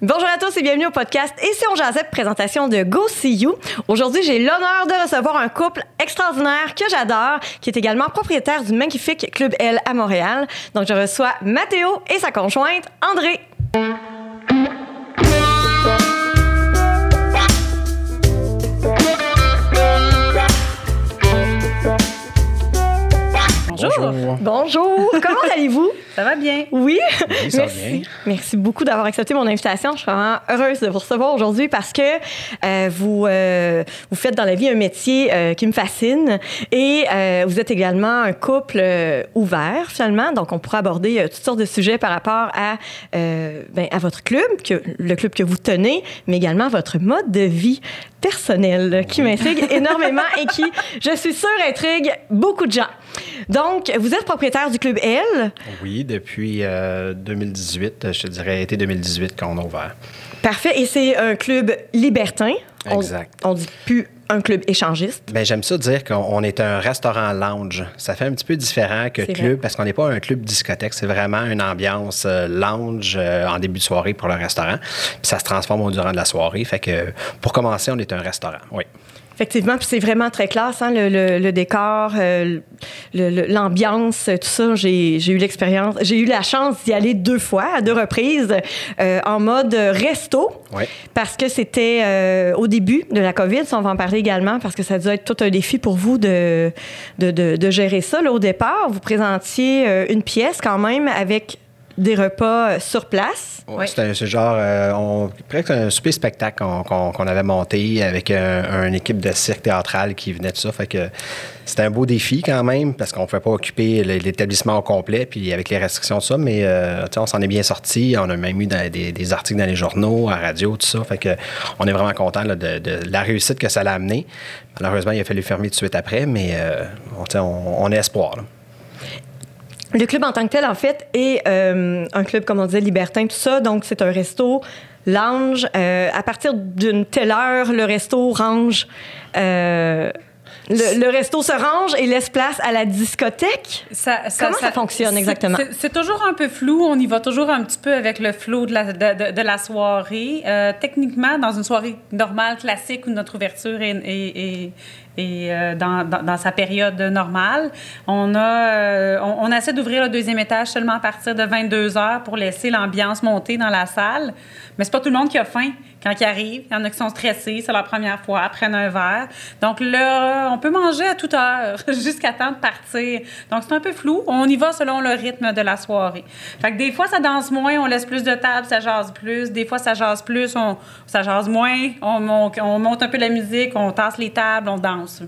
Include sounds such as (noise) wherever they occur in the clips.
Bonjour à tous et bienvenue au podcast Et si on jasait, présentation de Go See You. Aujourd'hui, j'ai l'honneur de recevoir un couple extraordinaire que j'adore, qui est également propriétaire du magnifique Club L à Montréal. Donc, je reçois Mathéo et sa conjointe, André. Bonjour. Bonjour. Comment (laughs) allez-vous? Ça va bien. Oui. Oui, ça va Merci. bien. Merci beaucoup d'avoir accepté mon invitation. Je suis vraiment heureuse de vous recevoir aujourd'hui parce que euh, vous, euh, vous faites dans la vie un métier euh, qui me fascine et euh, vous êtes également un couple euh, ouvert finalement. Donc, on pourra aborder euh, toutes sortes de sujets par rapport à, euh, ben, à votre club, que, le club que vous tenez, mais également votre mode de vie personnel qui m'intrigue énormément et qui, (laughs) je suis sûre, intrigue beaucoup de gens. Donc, vous êtes propriétaire du club L? Oui, depuis euh, 2018, je te dirais été 2018 qu'on a ouvert. Parfait. Et c'est un club libertin? On- Exact. On, dit plus un club échangiste. Ben, j'aime ça dire qu'on on est un restaurant lounge. Ça fait un petit peu différent que club vrai. parce qu'on n'est pas un club discothèque. C'est vraiment une ambiance euh, lounge euh, en début de soirée pour le restaurant. Puis ça se transforme au durant de la soirée. Fait que pour commencer, on est un restaurant. Oui. Effectivement, puis c'est vraiment très classe, hein, le, le- le décor, euh, l'ambiance, tout ça. J'ai eu l'expérience, j'ai eu la chance d'y aller deux fois, à deux reprises, euh, en mode resto, Oui. parce que c'était euh, au début de la COVID, on va en parler également, parce que ça a dû être tout un défi pour vous de, de, de- de gérer ça. Là, au départ, vous présentiez euh, une pièce quand même avec des repas euh, sur place. Ouais, C'est genre, euh, on, presque un super spectacle qu'on avait monté avec un- une équipe de cirque théâtral qui venait de ça. Fait que c'était un beau défi quand même parce qu'on ne pouvait pas occuper l'établissement au complet, puis avec les restrictions de ça, mais euh, on s'en est bien sorti. On a même eu dans- des, des articles dans les journaux, à la radio, tout ça. Fait que on est vraiment content de, de la réussite que ça l'a amené. Malheureusement, il a fallu fermer tout de suite après, mais euh, on, a espoir. là. Le club en tant que tel, en fait, est euh, un club, comme on disait, libertin, tout ça. Donc, c'est un resto lounge. Euh, à partir d'une telle heure, le resto range. euh, le, le resto se range et laisse place à la discothèque. Ça, Comment ça fonctionne exactement? C'est toujours un peu flou. On y va toujours un petit peu avec le flow de la, de, de- de la soirée. Euh, techniquement, dans une soirée normale, classique, où notre ouverture est, est- est- est, euh, dans, dans- sa période normale, on, a, euh, on essaie d'ouvrir le deuxième étage seulement à partir de 22 heures pour laisser l'ambiance monter dans la salle. Mais c'est pas tout le monde qui a faim quand arrivent. Il y en a qui sont stressés, c'est leur première fois, prennent un verre. Donc là, on peut manger à toute heure (laughs) jusqu'à temps de partir. Donc c'est un peu flou. On y va selon le rythme de la soirée. Fait que des fois, ça danse moins, on laisse plus de table, ça jase plus. Des fois, ça jase plus, on, ça jase moins. On- on monte un peu la musique, on tasse les tables, on danse.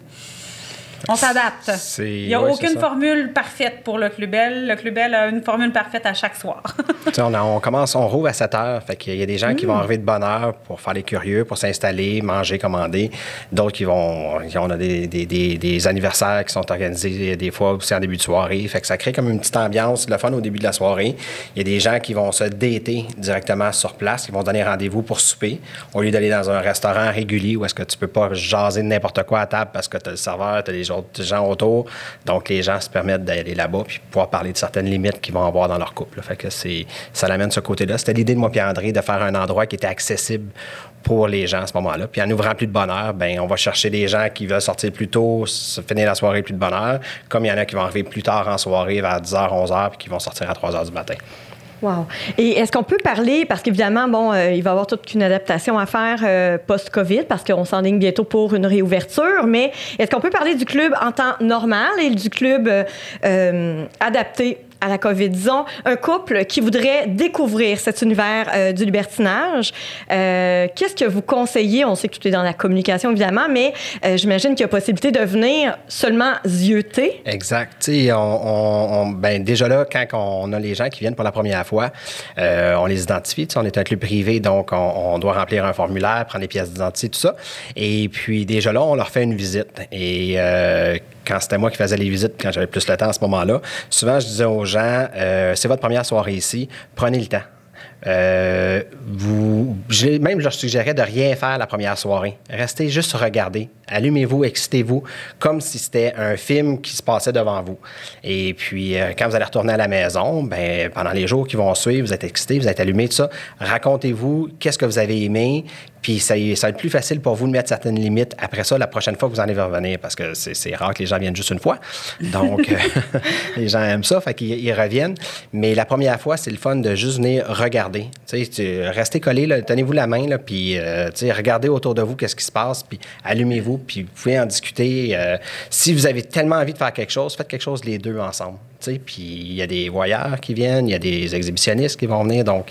On s'adapte. Il n'y a ouais, aucune formule parfaite pour le Club Bell. Le Club Bell a une formule parfaite à chaque soir. (laughs) On, a- on commence, on rouvre à 7 heures. Fait qu'il y a des gens qui vont arriver de bonne heure pour faire les curieux, pour s'installer, manger, commander. D'autres qui vont. On a des, des- des- des anniversaires qui sont organisés des fois aussi en début de soirée. Fait que ça crée comme une petite ambiance, le fun au début de la soirée. Il y a des gens qui vont se dater directement sur place, qui vont donner rendez-vous pour souper, au lieu d'aller dans un restaurant régulier où est-ce que tu peux pas jaser de n'importe quoi à table parce que tu as le serveur, tu as les gens autour. Donc, les gens se permettent d'aller là-bas puis pouvoir parler de certaines limites qu'ils vont avoir dans leur couple. là. Fait que c'est, ça l'amène ce côté-là. C'était l'idée de moi et André de faire un endroit qui était accessible pour les gens à ce moment-là. Puis en ouvrant plus de bonne heure, ben on va chercher des gens qui veulent sortir plus tôt, se finir la soirée plus de bonne heure, comme il y en a qui vont arriver plus tard en soirée, vers 10h, 11h, puis qui vont sortir à 3h du matin. Wow. Et est-ce qu'on peut parler, parce qu'évidemment, bon, euh, il va y avoir toute une adaptation à faire euh, post-COVID, parce qu'on s'enligne bientôt pour une réouverture, mais est-ce qu'on peut parler du club en temps normal et du club euh, adapté à la COVID? Disons, un couple qui voudrait découvrir cet univers euh, du libertinage, euh, qu'est-ce que vous conseillez? On sait que tout est dans la communication, évidemment, mais euh, j'imagine qu'il y a possibilité de venir seulement zioter. Exact. On, on- ben, déjà là, quand on a les gens qui viennent pour la première fois, on les identifie. On est un club privé, donc on, doit remplir un formulaire, prendre les pièces d'identité, tout ça. Et puis déjà là, on leur fait une visite. Et quand c'était moi qui faisais les visites, quand j'avais plus le temps à ce moment-là, souvent je disais aux gens, euh, c'est votre première soirée ici, prenez le temps. Euh, même je leur suggérais de rien faire la première soirée. Restez juste regarder. Allumez-vous, excitez-vous, comme si c'était un film qui se passait devant vous. Et puis, euh, quand vous allez retourner à la maison, ben, pendant les jours qui vont suivre, vous êtes excité, vous êtes allumé, tout ça. Racontez-vous qu'est-ce que vous avez aimé, puis ça, ça, va être plus facile pour vous de mettre certaines limites après ça, la prochaine fois que vous en allez revenir, parce que c'est rare que les gens viennent juste une fois. Donc, (laughs) euh, (laughs) les gens aiment ça, fait qu'ils reviennent. Mais la première fois, c'est le fun de juste venir regarder. Tu sais, restez collé, tenez-vous la main, là, puis euh, regardez autour de vous qu'est-ce qui se passe, puis allumez-vous, puis vous pouvez en discuter. Euh, si vous avez tellement envie de faire quelque chose, faites quelque chose les deux ensemble. Puis il y a des voyeurs qui viennent, il y a des exhibitionnistes qui vont venir, donc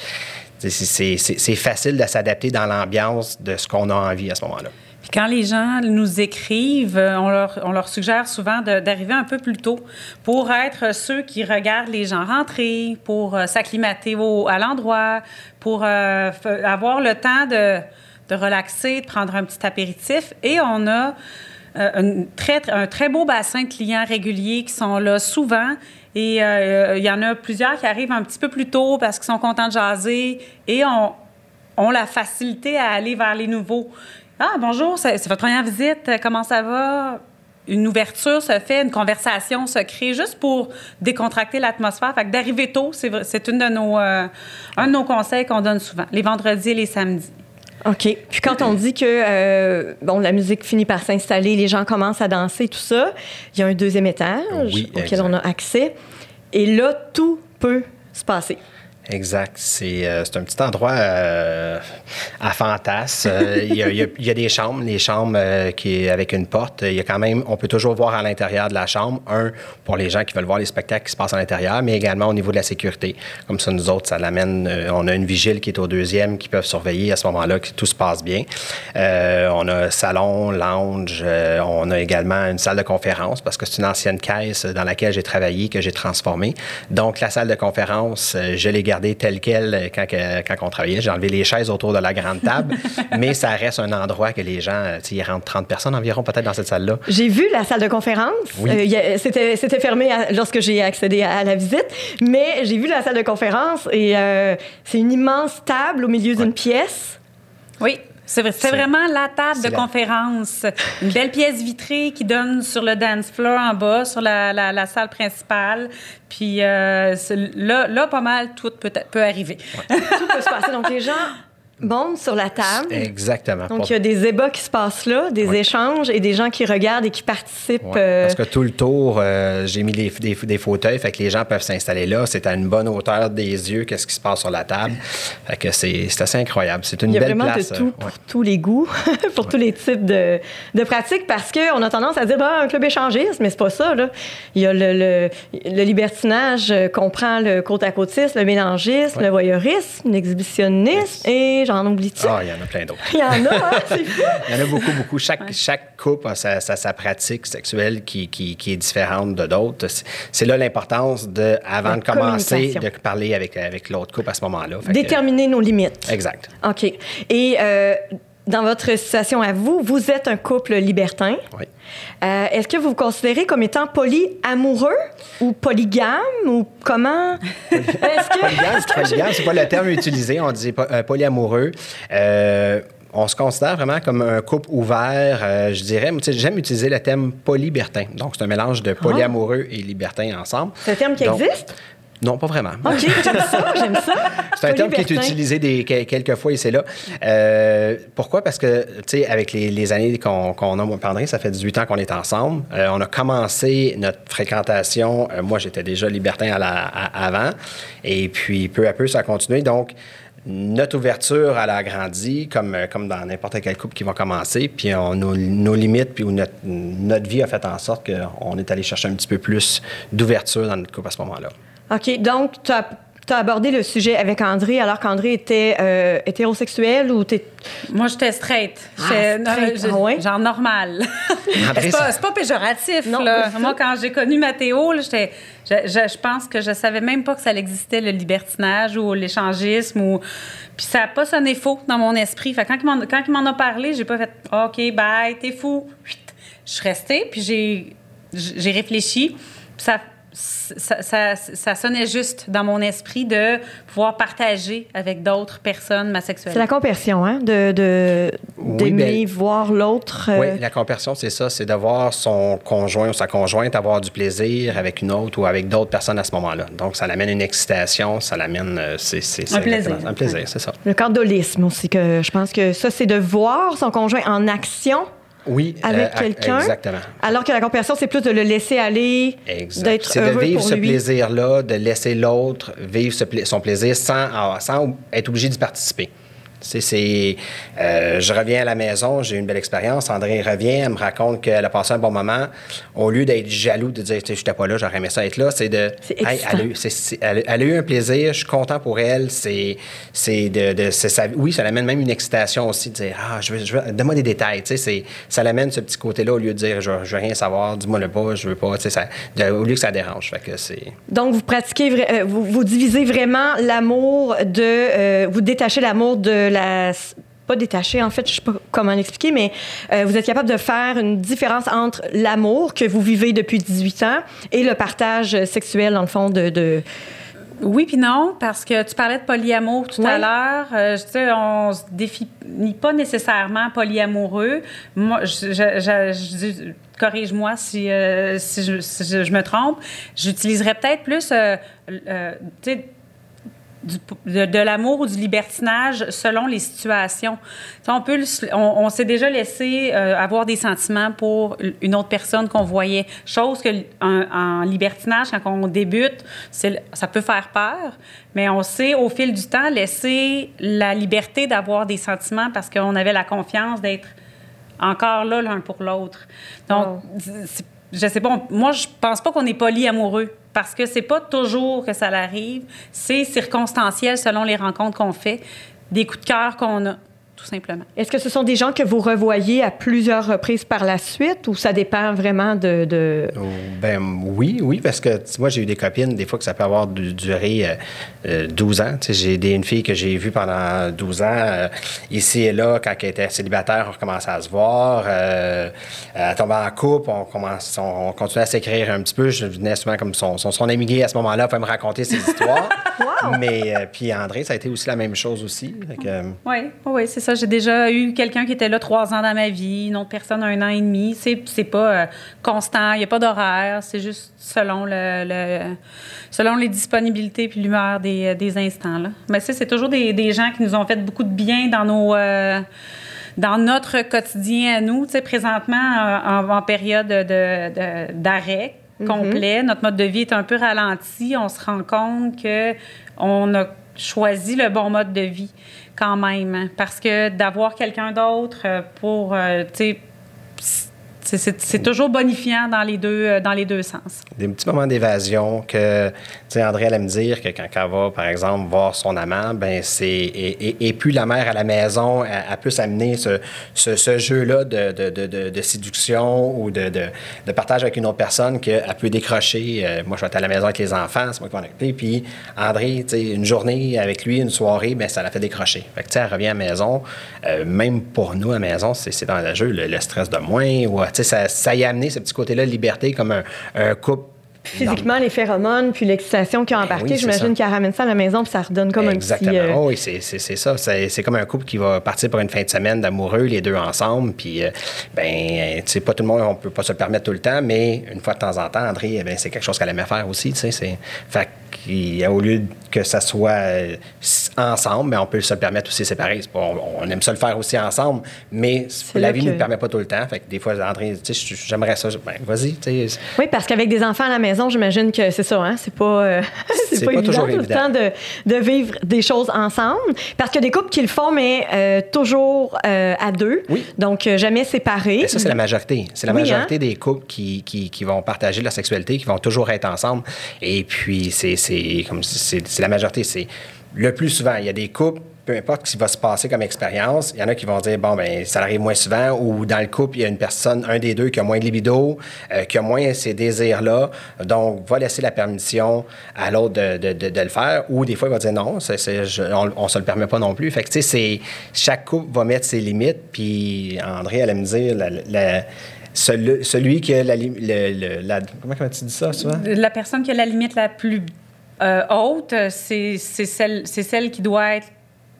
c'est facile de s'adapter dans l'ambiance de ce qu'on a envie à ce moment-là. Puis quand les gens nous écrivent, euh, on leur, suggère souvent d'arriver un peu plus tôt pour être ceux qui regardent les gens rentrer, pour euh, s'acclimater à l'endroit, pour avoir le temps de, de, relaxer, de prendre un petit apéritif. Et on a un, très, un très beau bassin de clients réguliers qui sont là souvent et euh, il y en a plusieurs qui arrivent un petit peu plus tôt parce qu'ils sont contents de jaser et ont, ont la facilité à aller vers les nouveaux. Ah, bonjour, c'est votre première visite, comment ça va? Une ouverture se fait, une conversation se crée juste pour décontracter l'atmosphère. Fait que d'arriver tôt, c'est une de nos, euh, un de nos conseils qu'on donne souvent, les vendredis et les samedis. OK. Puis quand on dit que euh, bon, la musique finit par s'installer, les gens commencent à danser, tout ça, il y a un deuxième étage auquel on a accès. Et là, tout peut se passer. Exact. C'est euh, un petit endroit euh, à fantasme. Euh, il, y a, des chambres, les chambres qui avec une porte. Il y a quand même, on peut toujours voir à l'intérieur de la chambre. Un, pour les gens qui veulent voir les spectacles qui se passent à l'intérieur, mais également au niveau de la sécurité. Comme ça, nous autres, ça l'amène. on a une vigile qui est au deuxième qui peuvent surveiller à ce moment-là que tout se passe bien. on a salon, lounge. on a également une salle de conférence parce que c'est une ancienne caisse dans laquelle j'ai travaillé que j'ai transformée. Donc, la salle de conférence, je l'ai gardée tel quel euh, quand, quand on travaillait. J'ai enlevé les chaises autour de la grande table, (laughs) mais ça reste un endroit que les gens, euh, il rentre 30 personnes environ peut-être dans cette salle-là. J'ai vu la salle de conférence. Oui. Euh, c'était fermé lorsque j'ai accédé à, la visite, mais j'ai vu la salle de conférence et c'est une immense table au milieu d'une pièce. Oui. C'est vraiment la table de conférence. (laughs) Une belle pièce vitrée qui donne sur le dance floor en bas, sur la, la, salle principale. Puis euh, là, là, pas mal, tout peut, peut arriver. (laughs) tout peut se passer. Donc, les gens monte sur la table. Exactement. Donc, il y a des ébats qui se passent là, des échanges et des gens qui regardent et qui participent. Euh, Parce que tout le tour, euh, j'ai mis des, des, fauteuils, fait que les gens peuvent s'installer là. C'est à une bonne hauteur des yeux, qu'est-ce qui se passe sur la table. Fait que c'est assez incroyable. C'est une belle place. Il y a vraiment de tout pour tous les goûts, (laughs) pour tous les types de, de pratiques, parce qu'on a tendance à dire, bah, un club échangiste, mais c'est pas ça. Là. Il y a le, le, le libertinage euh, comprend le côte à côtiste, le mélangisme, le voyeurisme, l'exhibitionnisme et j'en oublie Ah, il y en a plein d'autres. (laughs) Il y en a, hein, c'est (laughs) fou. Il y en a beaucoup, beaucoup. Chaque, chaque couple a sa, sa, pratique sexuelle qui, qui, qui, est différente de d'autres. C'est là l'importance de, avant de commencer, de parler avec, avec l'autre couple à ce moment-là. Déterminer nos limites. Exact. OK. Et euh, dans votre situation à vous, vous êtes un couple libertin. Oui. Euh, est-ce que vous vous considérez comme étant polyamoureux ou polygame ou comment? (laughs) polygame, c'est pas le terme utilisé. On dit euh, polyamoureux. Euh, on se considère vraiment comme un couple ouvert, je dirais. J'aime utiliser le terme polybertin. Donc, c'est un mélange de polyamoureux et libertin ensemble. C'est un terme qui existe? Non, pas vraiment. OK, j'aime ça, j'aime ça. C'est un terme qui est utilisé des, quelques fois ici et là. Euh, pourquoi? Parce que, tu sais, avec les, années qu'on a, moi ça fait 18 ans qu'on est ensemble. Euh, on a commencé notre fréquentation. Euh, moi, j'étais déjà libertin à la, avant. Et puis, peu à peu, ça a continué. Donc, notre ouverture, elle a agrandi, comme, comme dans n'importe quel couple qui va commencer. Puis, on, nos, limites, puis notre, notre vie a fait en sorte qu'on est allé chercher un petit peu plus d'ouverture dans notre couple à ce moment-là. OK. Donc, tu as, abordé le sujet avec André alors qu'André était euh, hétérosexuel ou t'es... Moi, j'étais straight. Ah, straight. Ah genre normal. (laughs) c'est, pas, pas, péjoratif. Non, là. Moi, quand j'ai connu Mathéo, j'étais, je, je, pense que je savais même pas que ça existait, le libertinage ou l'échangisme. Ou... Puis ça n'a pas sonné faux dans mon esprit. Fait quand, il m'en, quand il m'en a parlé, j'ai pas fait « OK, bye, t'es fou ». Je suis restée, puis j'ai, j'ai réfléchi. Puis ça ça, ça, ça, sonnait juste dans mon esprit de pouvoir partager avec d'autres personnes ma sexualité. C'est la compersion, hein? De, de, d'aimer ben, voir l'autre. euh, Oui, la compersion, c'est ça, c'est de voir son conjoint ou sa conjointe avoir du plaisir avec une autre ou avec d'autres personnes à ce moment-là. Donc, ça l'amène une excitation, ça l'amène... euh, C'est, c'est, c'est Un plaisir. Un plaisir, c'est ça. Le cordolisme aussi, que je pense que ça, c'est de voir son conjoint en action Oui. avec euh, quelqu'un? Exactement. Alors que la compersion, c'est plus de le laisser aller, d'être C'est de vivre pour ce plaisir-là, de laisser l'autre vivre ce pla- son plaisir sans, ah, sans être obligé d'y participer. C'est, c'est, euh, je reviens à la maison, j'ai eu une belle expérience. André revient, elle me raconte qu'elle a passé un bon moment. Au lieu d'être jaloux, de dire, je n'étais pas là, j'aurais aimé ça être là, c'est de. Hey, elle, a eu, elle- elle a eu un plaisir, je suis content pour elle. C'est, c'est de, de- ça- oui, ça l'amène même une excitation aussi de dire, ah, je veux, je veux- donne-moi des détails. C'est, ça l'amène ce petit côté-là au lieu de dire, je, je veux rien savoir, dis-moi le pas, je veux pas. Ça, de- au lieu que ça dérange. Fait que c'est. Donc, vous pratiquez, euh, vous, vous divisez vraiment l'amour de. euh, vous détachez l'amour de la. Pas détaché, en fait, je sais pas comment l'expliquer, mais euh, vous êtes capable de faire une différence entre l'amour que vous vivez depuis 18 ans et le partage sexuel, dans le fond, de. de- Oui puis non, parce que tu parlais de polyamour tout à l'heure. Euh, je sais, on se définit pas nécessairement polyamoureux. Moi, je, je- je- je dis- corrige-moi si, euh, si, je, si je- je me trompe. J'utiliserais peut-être plus, euh, tu sais, du- de, de l'amour ou du libertinage selon les situations. On peut, le- on, on s'est déjà laissé euh, avoir des sentiments pour une autre personne qu'on voyait. Chose que en, en libertinage, quand on débute, ça peut faire peur, mais on sait au fil du temps laisser la liberté d'avoir des sentiments parce qu'on avait la confiance d'être encore là l'un pour l'autre. Donc. Je sais pas, moi je pense pas qu'on est polyamoureux parce que c'est pas toujours que ça l'arrive, c'est circonstanciel selon les rencontres qu'on fait, des coups de cœur qu'on a, tout simplement. Est-ce que ce sont des gens que vous revoyez à plusieurs reprises par la suite ou ça dépend vraiment de. de- Oh, Ben oui, oui, parce que tu moi, j'ai eu des copines, des fois que ça peut avoir du- duré euh, euh, 12 ans. Tu sais, J'ai une fille que j'ai vue pendant 12 ans, euh, ici et là, quand elle était célibataire, on recommençait à se voir. Euh, elle tombait en couple, on, commence, on, on continuait à s'écrire un petit peu. Je venais souvent comme son, son, son ami gay à ce moment-là, pour me raconter ses histoires. (laughs) Mais euh, puis André, ça a été aussi la même chose aussi. Euh, Oui, oui, c'est ça. J'ai déjà eu quelqu'un qui était là trois ans dans ma vie, une autre personne un an et demi. C'est, c'est pas euh, constant, il n'y a pas d'horaire, c'est juste selon le, le- selon les disponibilités puis l'humeur des, des instants. Là. Mais ça, c'est toujours des, des gens qui nous ont fait beaucoup de bien dans nos euh, dans notre quotidien à nous. Tu sais, présentement, en, en période de, de- d'arrêt complet, notre mode de vie est un peu ralenti. On se rend compte que on a choisi le bon mode de vie quand même. hein, parce que d'avoir quelqu'un d'autre euh, pour, euh, tu sais, c'est, toujours bonifiant dans les deux, euh, dans les deux sens. des petits moments d'évasion que, tu sais, André allait me dire que quand elle va, par exemple, voir son amant, ben c'est, et, et, puis la mère à la maison, elle, elle peut s'amener ce, ce, jeu-là de, de, de, de, séduction ou de, partage avec une autre personne qu'elle peut décrocher. Euh, moi, je vais être à la maison avec les enfants, c'est moi qui vais m'occuper. Puis André, tu sais, une journée avec lui, une soirée, ben ça l'a fait décrocher. Fait que, tu sais, elle revient à la maison. Euh, même pour nous, à la maison, c'est, dans le jeu, le, le stress de moins. Ou, ça, ça y a amené ce petit côté-là de liberté comme un, un couple Physiquement, les phéromones, puis l'excitation qui a embarqué, Ben oui, c'est j'imagine qu'elle ramène ça à la maison, puis ça redonne comme Exactement. un petit. euh, Oh oui, c'est, ça. C'est, comme un couple qui va partir pour une fin de semaine d'amoureux, les deux ensemble. Puis, euh, ben, tu sais, pas tout le monde, on peut pas se le permettre tout le temps, mais une fois de temps en temps, André, eh ben, c'est quelque chose qu'elle aimait faire aussi. Tu sais, c'est, fait qu'il- au lieu que ça soit euh, ensemble, mais on peut se le permettre aussi séparé. Pas- on, on aime ça le faire aussi ensemble, mais la vie que- ne le permet pas tout le temps. Fait que des fois, André, tu sais, j'aimerais ça. Ben, vas-y. Oui, parce qu'avec des enfants à la maison, j'imagine que c'est ça, hein? C'est pas, euh, (laughs) c'est pas, pas évident toujours tout le évident. temps de, de vivre des choses ensemble. Parce qu'il y a des couples qui le font, mais euh, toujours euh, à deux. Oui. Donc, euh, jamais séparés. Mais ça, c'est la majorité. C'est la Oui, majorité hein? des couples qui, qui, qui vont partager leur sexualité, qui vont toujours être ensemble. Et puis, c'est, comme la majorité. C'est le plus souvent, il y a des couples, peu importe ce qui va se passer comme expérience, il y en a qui vont dire, bon, ben ça arrive moins souvent, ou dans le couple, il y a une personne, un des deux qui a moins de libido, euh, qui a moins ces désirs-là, donc va laisser la permission à l'autre de, de, de, de le faire, ou des fois, il va dire non, je- on, on se le permet pas non plus. Fait que, tu sais, c'est, chaque couple va mettre ses limites, puis André allait me dire, la- la- celui, celui qui a la, le- le- la- Comment comment tu dis ça souvent? La personne qui a la limite la plus euh, haute, c'est c'est celle, c'est celle qui doit être.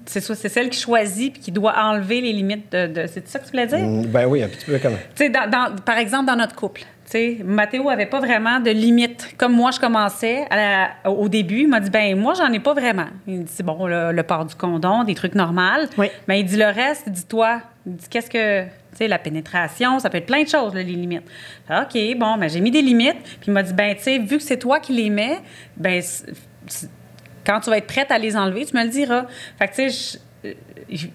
C'est ça, c'est celle qui choisit puis qui doit enlever les limites de. de- c'est ça que tu voulais dire? Mm, Ben oui, un petit peu comme. Tu sais, dans- dans- par exemple, dans notre couple, tu sais, Mathéo avait pas vraiment de limite. Comme moi, je commençais à la- au début, il m'a dit, ben moi, j'en ai pas vraiment. Il dit, bon, le, le port du condom, des trucs normaux. Oui. Mais il dit le reste, il dit, toi, il dit, qu'est-ce que, tu la pénétration, ça peut être plein de choses, les limites. OK, bon, ben j'ai mis des limites. Puis il m'a dit, ben tu sais, vu que c'est toi qui les mets, ben quand tu vas être prête à les enlever, tu me le diras. Fait que, tu sais, euh,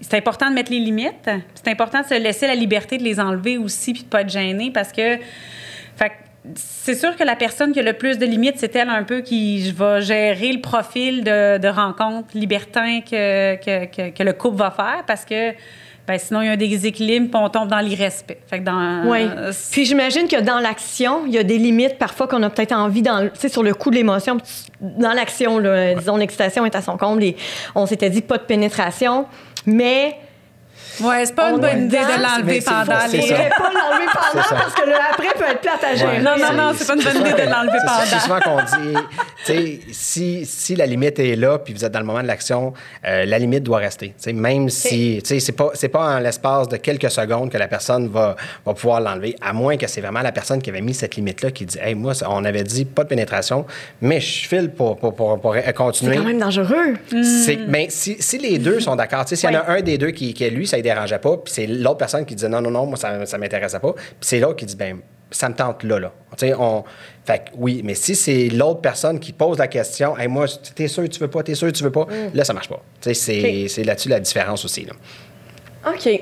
c'est important de mettre les limites. C'est important de se laisser la liberté de les enlever aussi puis de pas être gêné parce que. C'est sûr que la personne qui a le plus de limites, c'est elle un peu qui va gérer le profil de, de rencontre libertin que le couple va faire parce que ben, sinon, il y a un déséquilibre puis on tombe dans l'irrespect. Fait que dans. Oui. Puis j'imagine que dans l'action, il y a des limites parfois qu'on a peut-être envie, dans, le- tu sais, sur le coup de l'émotion, dans l'action, là, disons, l'excitation est à son comble et on s'était dit pas de pénétration, mais Ouais, c'est pas On une bonne est idée de l'enlever mais pendant les. ça. ne pas l'enlever pendant parce que le après peut être plate à gérer. Ouais. Non, non, non, c'est pas une bonne idée de l'enlever C'est- C'est pendant. souvent qu'on dit, tu sais, si, si la limite est là, puis vous êtes dans le moment de l'action, euh, la limite doit rester. Tu sais, même si, tu sais, c'est pas, c'est pas en l'espace de quelques secondes que la personne va, va pouvoir l'enlever, à moins que c'est vraiment la personne qui avait mis cette limite-là qui dit, hey, moi, on avait dit pas de pénétration, mais je file pour, pour, pour, pour C'est continuer. quand même dangereux. C'est- ben, si, si les deux sont d'accord, tu sais, s'il y en a un des deux qui, qui lui, ça dérangeait pas, puis c'est l'autre personne qui dit non, non, non, moi, ça ne m'intéressait pas, puis c'est l'autre qui dit ben ça me tente là, là. Tu sais, on... Fait que oui, mais si c'est l'autre personne qui pose la question, hey, moi, t'es sûr, tu veux pas, t'es sûr, tu veux pas, là, ça marche pas. Tu sais, c'est Ok. c'est là-dessus la différence aussi, là. OK.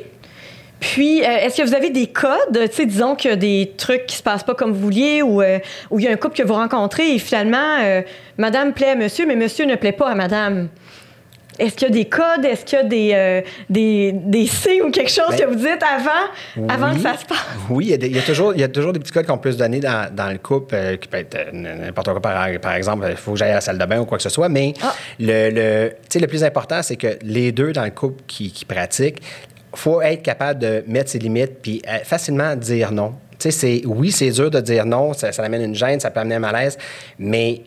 Puis, euh, est-ce que vous avez des codes? Tu sais, disons qu'il y a des trucs qui se passent pas comme vous vouliez ou euh, il y a un couple que vous rencontrez et finalement, euh, madame plaît à monsieur, mais monsieur ne plaît pas à madame. Est-ce qu'il y a des codes? Est-ce qu'il y a des, euh, des, des signes ou quelque chose Ben, que vous dites avant, avant que ça se passe? Oui, il y, a des- il y a toujours, il y a toujours des petits codes qu'on peut se donner dans, dans le couple, euh, qui peut être euh, n'importe quoi. Par, par exemple, il faut que j'aille à la salle de bain ou quoi que ce soit. Mais Ah. le, le, le plus important, c'est que les deux dans le couple qui, qui pratiquent, faut être capable de mettre ses limites puis euh, facilement dire non. Tu sais, oui, c'est dur de dire non, ça, ça amène une gêne, ça peut amener un malaise, mais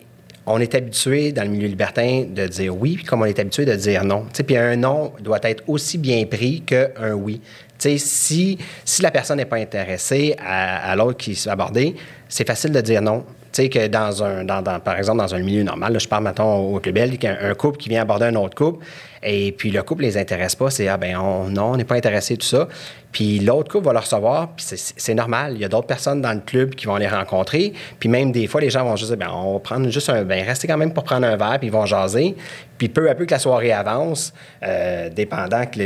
on est habitué dans le milieu libertin de dire oui, comme on est habitué de dire non. Puis un non doit être aussi bien pris qu'un oui. Si, la personne n'est pas intéressée à, l'autre qui s'est abordé, c'est facile de dire non. Que dans un, dans, dans- par exemple, dans un milieu normal, je parle maintenant au Club qu'un un couple qui vient aborder un autre couple, et puis le couple les intéresse pas, c'est ah ben on, non, on n'est pas intéressé, tout ça. Puis l'autre couple va le recevoir, puis c'est- normal. Il y a d'autres personnes dans le club qui vont les rencontrer, puis même des fois, les gens vont juste dire ben on va prendre juste un, ben restez quand même pour prendre un verre, puis ils vont jaser. Puis peu à peu que la soirée avance, euh, dépendant que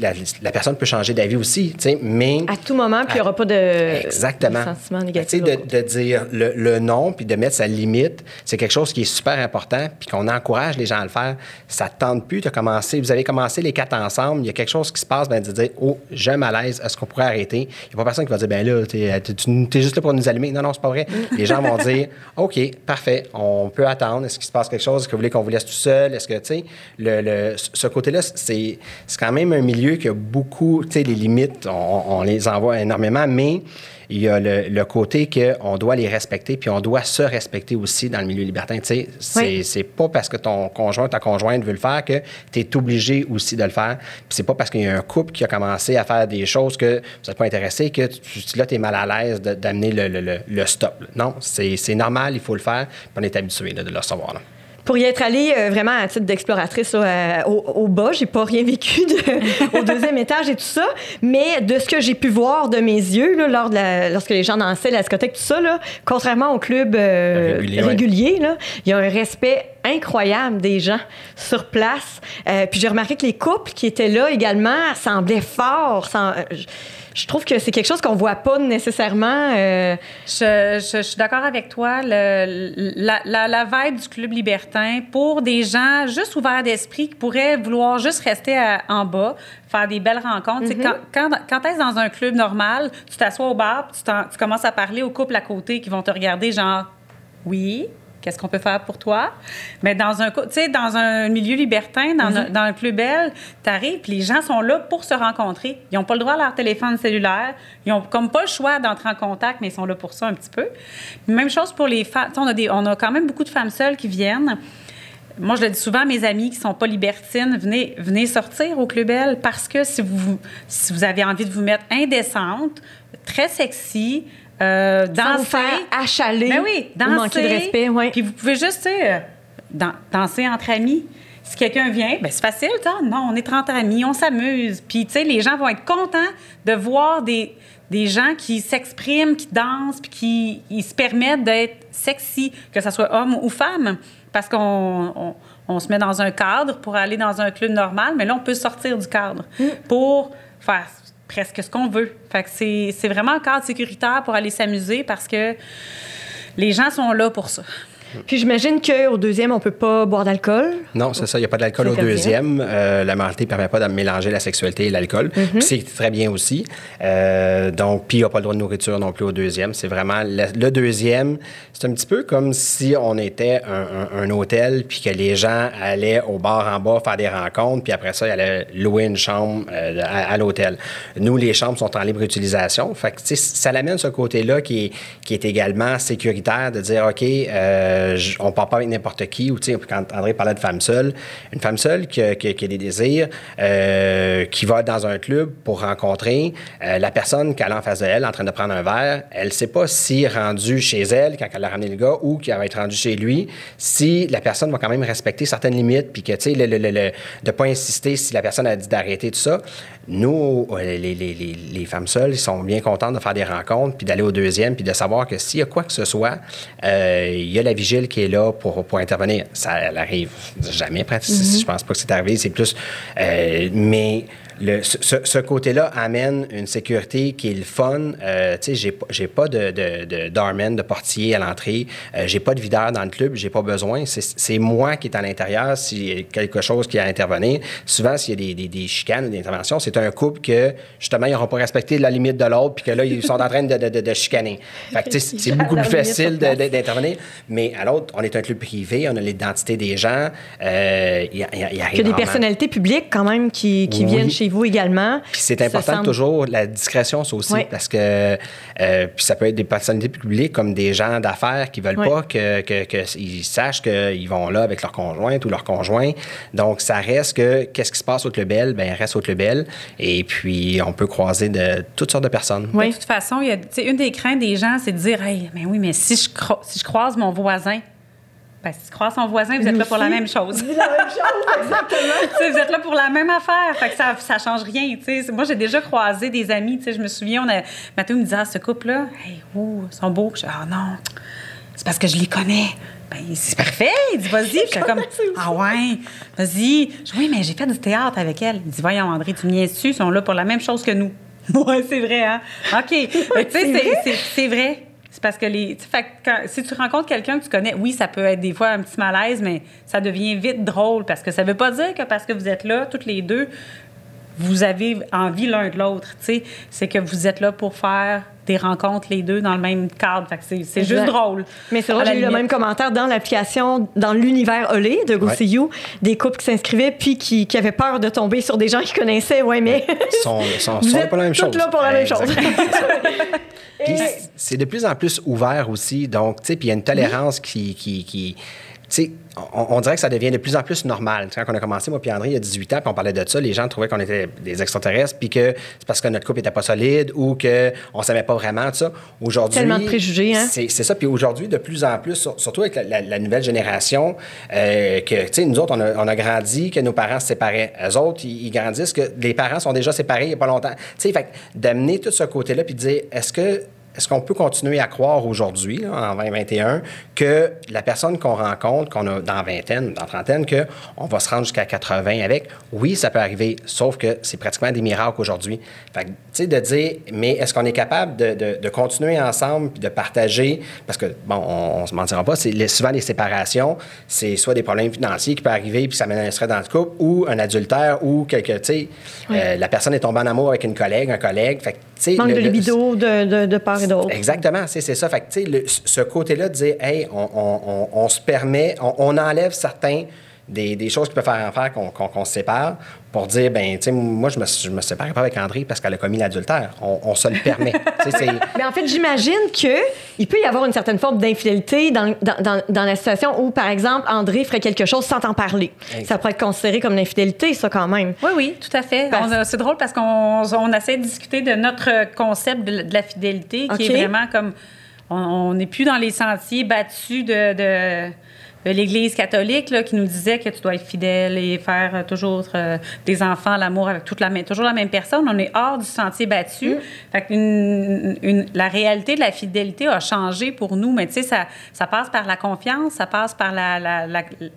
la, la personne peut changer d'avis aussi, tu sais, mais À tout moment, puis il n'y aura pas de, Exactement. Tu sais, négatifs. de, de dire le, le non puis de mettre sa limite, c'est quelque chose qui est super important puis qu'on encourage les gens à le faire. Ça ne tente plus de commencer. Vous avez commencé les quatre ensemble, il y a quelque chose qui se passe, ben, de dire Oh, j'ai un malaise, est-ce qu'on pourrait arrêter Il n'y a pas personne qui va dire Ben là, t'es- tu es juste là pour nous allumer. Non, non, c'est pas vrai. les gens vont (laughs) dire OK, parfait, on peut attendre. Est-ce qu'il se passe quelque chose? Est-ce que vous voulez qu'on vous laisse tout seul? Est-ce que, tu sais, le, le- ce côté-là, c'est, c'est quand même un milieu qui a beaucoup, tu sais, les limites, on, on les envoie énormément, mais il y a le, le côté qu'on doit les respecter, puis on doit se respecter aussi dans le milieu libertin. Tu sais, c'est, Oui. c'est pas parce que ton conjoint, ta conjointe veut le faire que tu es obligé aussi de le faire. Puis c'est pas parce qu'il y a un couple qui a commencé à faire des choses que vous n'êtes pas intéressé que tu, là, tu es mal à l'aise d'amener le, le- le- le stop. Non, c'est, c'est normal, il faut le faire, puis on est habitué de le recevoir. là. Pour y être allée euh, vraiment à titre d'exploratrice euh, au, au bas, j'ai pas rien vécu de- (laughs) au deuxième étage et tout ça, mais de ce que j'ai pu voir de mes yeux là, lors de la- lorsque les gens dansaient la discothèque, tout ça, là, contrairement au club euh, Régulier, ouais. régulier, là, il y a un respect incroyable des gens sur place. Euh, puis j'ai remarqué que les couples qui étaient là également semblaient forts. je, je trouve que c'est quelque chose qu'on voit pas nécessairement. euh, Je, je- je suis d'accord avec toi. Le- la, la, la vibe du club libertin, pour des gens juste ouverts d'esprit qui pourraient vouloir juste rester à- en bas, faire des belles rencontres. C'est Quand, quand, quand dans un club normal, tu t'assois au bar, tu, tu commences à parler aux couples à côté qui vont te regarder genre, oui, Qu'est-ce qu'on peut faire pour toi? Mais dans un, tu sais, dans un milieu libertin, dans, Mm-hmm. dans le plus bel, tu arrives, puis les gens sont là pour se rencontrer. Ils n'ont pas le droit à leur téléphone cellulaire. Ils n'ont comme pas le choix d'entrer en contact, mais ils sont là pour ça un petit peu. Même chose pour les femmes. On a, des, on a quand même beaucoup de femmes seules qui viennent. Moi, je le dis souvent à mes amis qui sont pas libertines, venez, venez sortir au Club parce que si vous, si vous avez envie de vous mettre indécente, très sexy, euh, danser... faire achaler Ben oui, ou danser. manquer de respect. Puis vous pouvez juste, tu sais, euh, dan- danser entre amis. Si quelqu'un vient, ben c'est facile, ça. Non, on est entre amis, on s'amuse. Puis, tu sais, les gens vont être contents de voir des, des gens qui s'expriment, qui dansent, puis qui ils se permettent d'être sexy, que ce soit homme ou femme. Parce qu'on on, on se met dans un cadre pour aller dans un club normal, mais là, on peut sortir du cadre pour faire presque ce qu'on veut. Fait que c'est c'est vraiment un cadre sécuritaire pour aller s'amuser parce que les gens sont là pour ça. Puis j'imagine qu'au deuxième, on peut pas boire d'alcool? Non, c'est ça. Il n'y a pas d'alcool au deuxième. Euh, la moralité ne permet pas de mélanger la sexualité et l'alcool. Mhm. C'est très bien aussi. Euh, donc, puis il n'y a pas le droit de nourriture non plus au deuxième. C'est vraiment le, le deuxième. C'est un petit peu comme si on était un, un- un hôtel, puis que les gens allaient au bar en bas faire des rencontres, puis après ça, ils allaient louer une chambre euh, à, à l'hôtel. Nous, les chambres sont en libre utilisation. Fait que, ça l'amène ce côté-là qui est, qui est également sécuritaire de dire, OK, euh, j- on ne part pas avec n'importe qui. Ou, quand André parlait de femme seule, une femme seule qui, a- qui a- des désirs, euh, qui va dans un club pour rencontrer euh, la personne qu'elle a en face de elle en train de prendre un verre, elle ne sait pas si rendu chez elle, quand elle a ramené le gars, ou qu'elle va être rendue chez lui, si la personne va quand même respecter certaines limites, puis que, tu sais, le, le- le- le- de ne pas insister si la personne a dit d'arrêter tout ça. Nous, euh, les, les- les- les femmes seules, ils sont bien contentes de faire des rencontres, puis d'aller au deuxième, puis de savoir que s'il y a quoi que ce soit, euh, il y a la qui est là pour, pour intervenir. Ça elle arrive jamais, pratiquement. Je pense pas que c'est arrivé. C'est plus... euh, mais... Le, ce, côté-là amène une sécurité qui est le fun. Euh, tu sais, j'ai pas- de, de, de doorman, de portier à l'entrée. Euh, j'ai pas de videur dans le club. J'ai pas besoin. C'est moi qui est à l'intérieur s'il y a quelque chose qui a à intervenir. Souvent, s'il y a des, des, des chicanes ou des interventions, c'est un couple que, justement, ils n'auront pas respecté la limite de l'autre puis que là, ils sont en train de, de, chicaner. Fait que, tu sais, c'est (laughs) beaucoup plus facile d'intervenir. Mais à l'autre, on est un club privé. On a l'identité des gens. Euh, il y a- il y a- il y Il y a arrive des personnalités publiques quand même qui, qui Oui. viennent chez vous également. puis c'est important toujours la discrétion ça aussi Oui. parce que euh, puis ça peut être des personnalités publiques comme des gens d'affaires qui veulent Oui. pas que, que, que ils sachent qu'ils vont là avec leur conjointe ou leur conjoint. Donc ça reste que qu'est-ce qui se passe au Club Bell ben reste au Club Bell et puis on peut croiser de toutes sortes de personnes. Oui. De toute façon, il y a, tu sais, une des craintes des gens, c'est de dire Hey, mais oui, mais si je, cro- si je croise mon voisin, ben, si tu croises ton voisin, vous êtes là pour la même chose. la même chose, (laughs) exactement. Vous êtes là pour la même affaire. Fait que ça, ça change rien. Moi, j'ai déjà croisé des amis. Je me souviens, on a, Mathieu me disait, ah, ce couple-là, hey, ouh, ils sont beaux. Je dis, ah non, c'est parce que je les connais. Ben, c'est parfait. Il dit, vas-y. (laughs) Puis comme, ah ouais, vas-y. Je dis, oui, mais j'ai fait du théâtre avec elle. Il dit, voyons, André, tu niaises dessus. Ils sont là pour la même chose que nous. (laughs) Oui, c'est vrai, hein? OK. Que, tu sais, c'est- vrai? C'est- parce que les. fait si tu rencontres quelqu'un que tu connais, oui, ça peut être des fois un petit malaise, mais ça devient vite drôle parce que ça veut pas dire que parce que vous êtes là, toutes les deux, vous avez envie l'un de l'autre. tu sais. C'est que vous êtes là pour faire des rencontres les deux dans le même cadre. Fait que c'est c'est juste drôle. Mais c'est vrai, j'ai eu le même commentaire dans l'application, dans l'univers Olé de Go Ouais. See You, des couples qui s'inscrivaient puis qui, qui avaient peur de tomber sur des gens qu'ils connaissaient. Ouais, mais Ils sont, sont, (laughs) Vous sont êtes pas la même toutes chose. là pour la même chose. (laughs) C'est de plus en plus ouvert aussi. Donc, tu sais, puis il y a une tolérance qui. qui, qui sais, on, on dirait que ça devient de plus en plus normal. Quand on a commencé, moi puis André, il y a 18 ans, puis on parlait de ça, les gens trouvaient qu'on était des extraterrestres, puis que c'est parce que notre couple n'était pas solide ou qu'on ne savait pas vraiment ça. Aujourd'hui. Tellement de préjugés, hein? C'est ça. Puis aujourd'hui, de plus en plus, sur- surtout avec la, la- la nouvelle génération, euh, que, tu sais, nous autres, on a, on a grandi, que nos parents se séparaient. Eux autres, ils, ils grandissent, que les parents sont déjà séparés il n'y a pas longtemps. Tu sais, fait d'amener tout ce côté-là, puis de dire, est-ce que est-ce qu'on peut continuer à croire aujourd'hui, en 2021, que la personne qu'on rencontre, qu'on a dans vingtaine, dans trentaine, qu'on va se rendre jusqu'à 80 avec? Oui, ça peut arriver, sauf que c'est pratiquement des miracles aujourd'hui. Fait que, tu sais, de dire, mais est-ce qu'on est capable de, de- de continuer ensemble puis de partager? Parce que, bon, on, on se mentira pas, c'est souvent les séparations, c'est soit des problèmes financiers qui peuvent arriver puis ça stress dans le couple, ou un adultère, ou quelque, tu sais, euh, la personne est tombée en amour avec une collègue, un collègue. Fait que, manque le- de le- libido de, de, de part part et d'autre. Exactement, c'est ça. Fait que, le, ce côté-là de dire, hey, on, on, on, se permet, on, enlève certains des, des, choses qui peuvent faire en faire qu'on se sépare pour dire, ben, tu sais, moi, je me, je me sépare pas avec André parce qu'elle a commis l'adultère. On, on, se le permet. (laughs) Mais en fait, j'imagine qu'il peut y avoir une certaine forme d'infidélité dans, dans, dans, la situation où, par exemple, André ferait quelque chose sans t'en parler. Ça pourrait être considéré comme l'infidélité, ça, quand même. Oui, oui, tout à fait. C'est drôle parce qu'on on essaie de discuter de notre concept de, la fidélité qui est vraiment comme. On n'est plus dans les sentiers battus de, de l'Église catholique là, qui nous disait que tu dois être fidèle et faire euh, toujours euh, des enfants, l'amour avec toute la même, toujours la même personne. On est hors du sentier battu. Mm. Fait une, la réalité de la fidélité a changé pour nous, mais tu sais, ça, ça passe par la confiance, ça passe par la, la,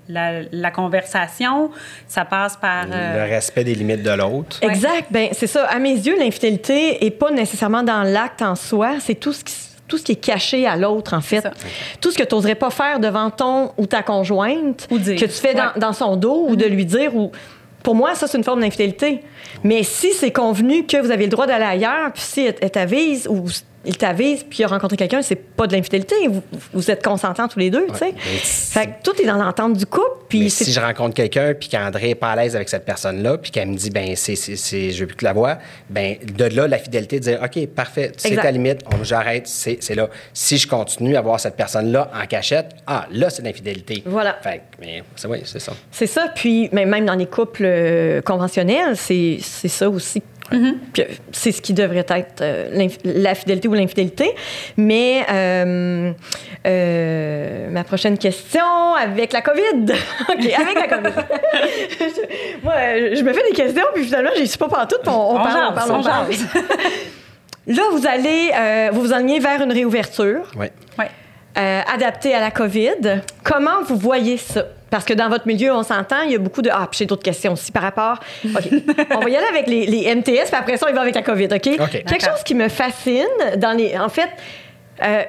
la, la conversation, ça passe par... Euh, Le respect des limites de l'autre. Exact. Ben c'est ça. À mes yeux, l'infidélité est pas nécessairement dans l'acte en soi, c'est tout ce qui tout ce qui est caché à l'autre, en fait. Tout ce que tu n'oserais pas faire devant ton ou ta conjointe, que tu fais dans, son dos, ou de mm-hmm. lui dire, ou pour moi, ça, c'est une forme d'infidélité. Mais si c'est convenu que vous avez le droit d'aller ailleurs, puis si elle t'avise, ou il t'avise, puis il a rencontré quelqu'un, c'est pas de l'infidélité. Vous, êtes consentants tous les deux, tu sais. Fait que tout est dans l'entente du couple. Puis si je rencontre quelqu'un, puis qu'André est pas à l'aise avec cette personne-là, puis qu'elle me dit, ben c'est, c'est, je veux plus que la voix, ben de là, la fidélité, de dire, OK, parfait, c'est ta limite, on, j'arrête, c'est, c'est là. Si je continue à voir cette personne-là en cachette, ah, là, c'est l'infidélité. Voilà. Fait mais c'est, oui, c'est ça. C'est ça. Puis, même dans les couples euh, conventionnels, c'est, c'est ça aussi Mm-hmm. C'est ce qui devrait être euh, la fidélité ou l'infidélité. Mais euh, euh, ma prochaine question avec la COVID. (laughs) OK, avec la COVID. (laughs) Moi, je me fais des questions, puis finalement, je ne suis pas partout. On, on, on, parle, on parle, on parle. (laughs) Là, vous allez vous vous enlignez vers une réouverture. Oui. Ouais. adaptée à la COVID. Comment vous voyez ça? Parce que dans votre milieu, on s'entend, il y a beaucoup de. Ah, puis j'ai d'autres questions aussi par rapport. OK. (laughs) on va y aller avec les, les MTS, puis après ça, on y va avec la COVID, OK? Quelque chose qui me fascine dans les. En fait, euh,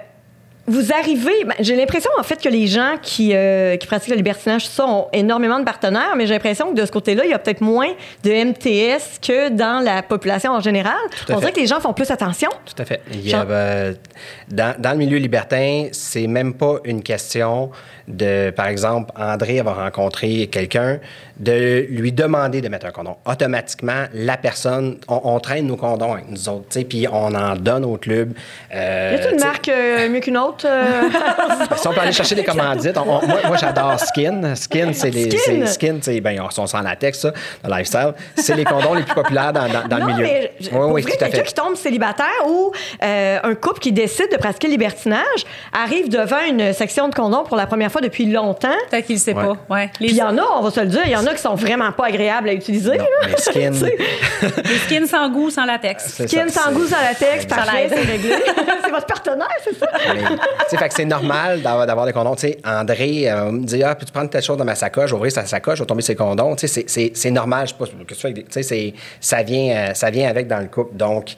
vous arrivez, ben, j'ai l'impression en fait que les gens qui, euh, qui pratiquent le libertinage, ça, ont énormément de partenaires, mais j'ai l'impression que de ce côté-là, il y a peut-être moins de MTS que dans la population en général. On dirait que les gens font plus attention. Tout à fait. Il y a, euh, dans, dans, le milieu libertin, c'est même pas une question de, par exemple, André avoir rencontré quelqu'un, de lui demander de mettre un condom. Automatiquement, la personne, on, traîne nos condoms avec nous autres, puis on en donne au club. Euh, y a-t-il une marque euh, mieux qu'une autre? Euh? (laughs) si on peut aller chercher des commandites, moi, moi j'adore Skin. Skin, c'est les. Skin, Skin c'est, ben, on sont sans latex, ça, le lifestyle. C'est les condoms les plus populaires dans, dans, le milieu. Mais, oui, oui, tout à fait. Quelqu'un qui tombe célibataire ou euh, un couple qui décide de pratiquer le libertinage arrive devant une section de condoms pour la première fois depuis longtemps. Peut-être qu'il ne sait pas. Ouais. Puis il y en a, on va se le dire, il y en a qui sont vraiment pas agréables à utiliser. Non, les skins. (laughs) (laughs) les skins sans goût, sans latex. Skins sans goût, sans latex, parfait, c'est réglé. (laughs) c'est votre partenaire, c'est ça? sais, fait que c'est normal d'avoir des condoms. Tu sais, André euh, me dit, ah, peux-tu prendre telle chose dans ma sacoche, ouvrir sa sacoche, je vais tomber ses condoms. Tu sais, c'est normal. Je sais pas que tu fais. Ça vient, euh, ça vient avec dans le couple. Donc,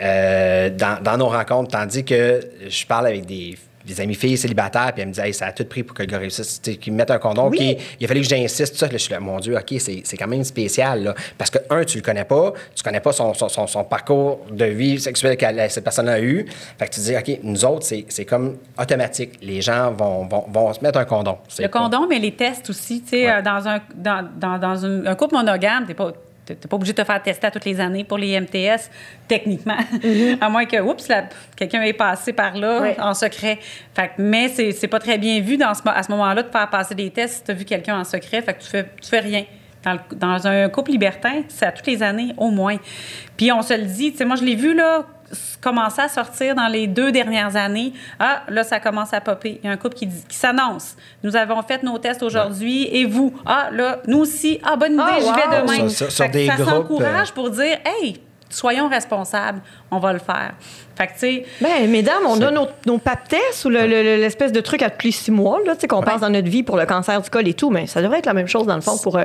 euh, dans, dans nos rencontres, tandis que je parle avec des des amis filles célibataires, puis elle me dit ça a tout pris pour que le gars réussisse, qu'ils me mettent un condom. il a fallu que j'insiste, ça. je suis là, mon Dieu, OK, c'est quand même spécial. Là, parce que, un, tu le connais pas, tu connais pas son, son, son, parcours de vie sexuelle que cette personne a eu. Fait que tu dis, OK, nous autres, c'est comme automatique. Les gens vont, vont, vont, se mettre un condom. Le condom, mais les tests aussi. Tu sais, euh, dans, un, dans, dans, dans un, un couple monogame, t'es pas n'es pas obligé de te faire tester à toutes les années pour les MTS, techniquement. Mm-hmm. (laughs) à moins que, oups, quelqu'un est passé par là en secret. Fait mais c'est, pas très bien vu dans à ce moment-là de faire passer des tests si tu as vu quelqu'un en secret. Fait que tu fais, tu fais rien. Dans, dans, un couple libertin, c'est à toutes les années, au moins. Puis on se le dit, tu sais, moi, je l'ai vu, là, commencer à sortir dans les deux dernières années. Ah, là, ça commence à popper. Il y a un couple qui, qui s'annonce. Nous avons fait nos tests aujourd'hui et vous? Ah, là, nous aussi. Ah, bonne idée, ah, je vais demain. ça s'encourage euh, pour dire, hey, soyons responsables, on va le faire. Fait que, tu sais. Bien, mesdames, on a nos, nos pap tests ou l'espèce de truc à tous les six mois, là, tu sais, qu'on passe dans notre vie pour le cancer du col et tout, mais ça devrait être la même chose, dans le fond, pour, euh,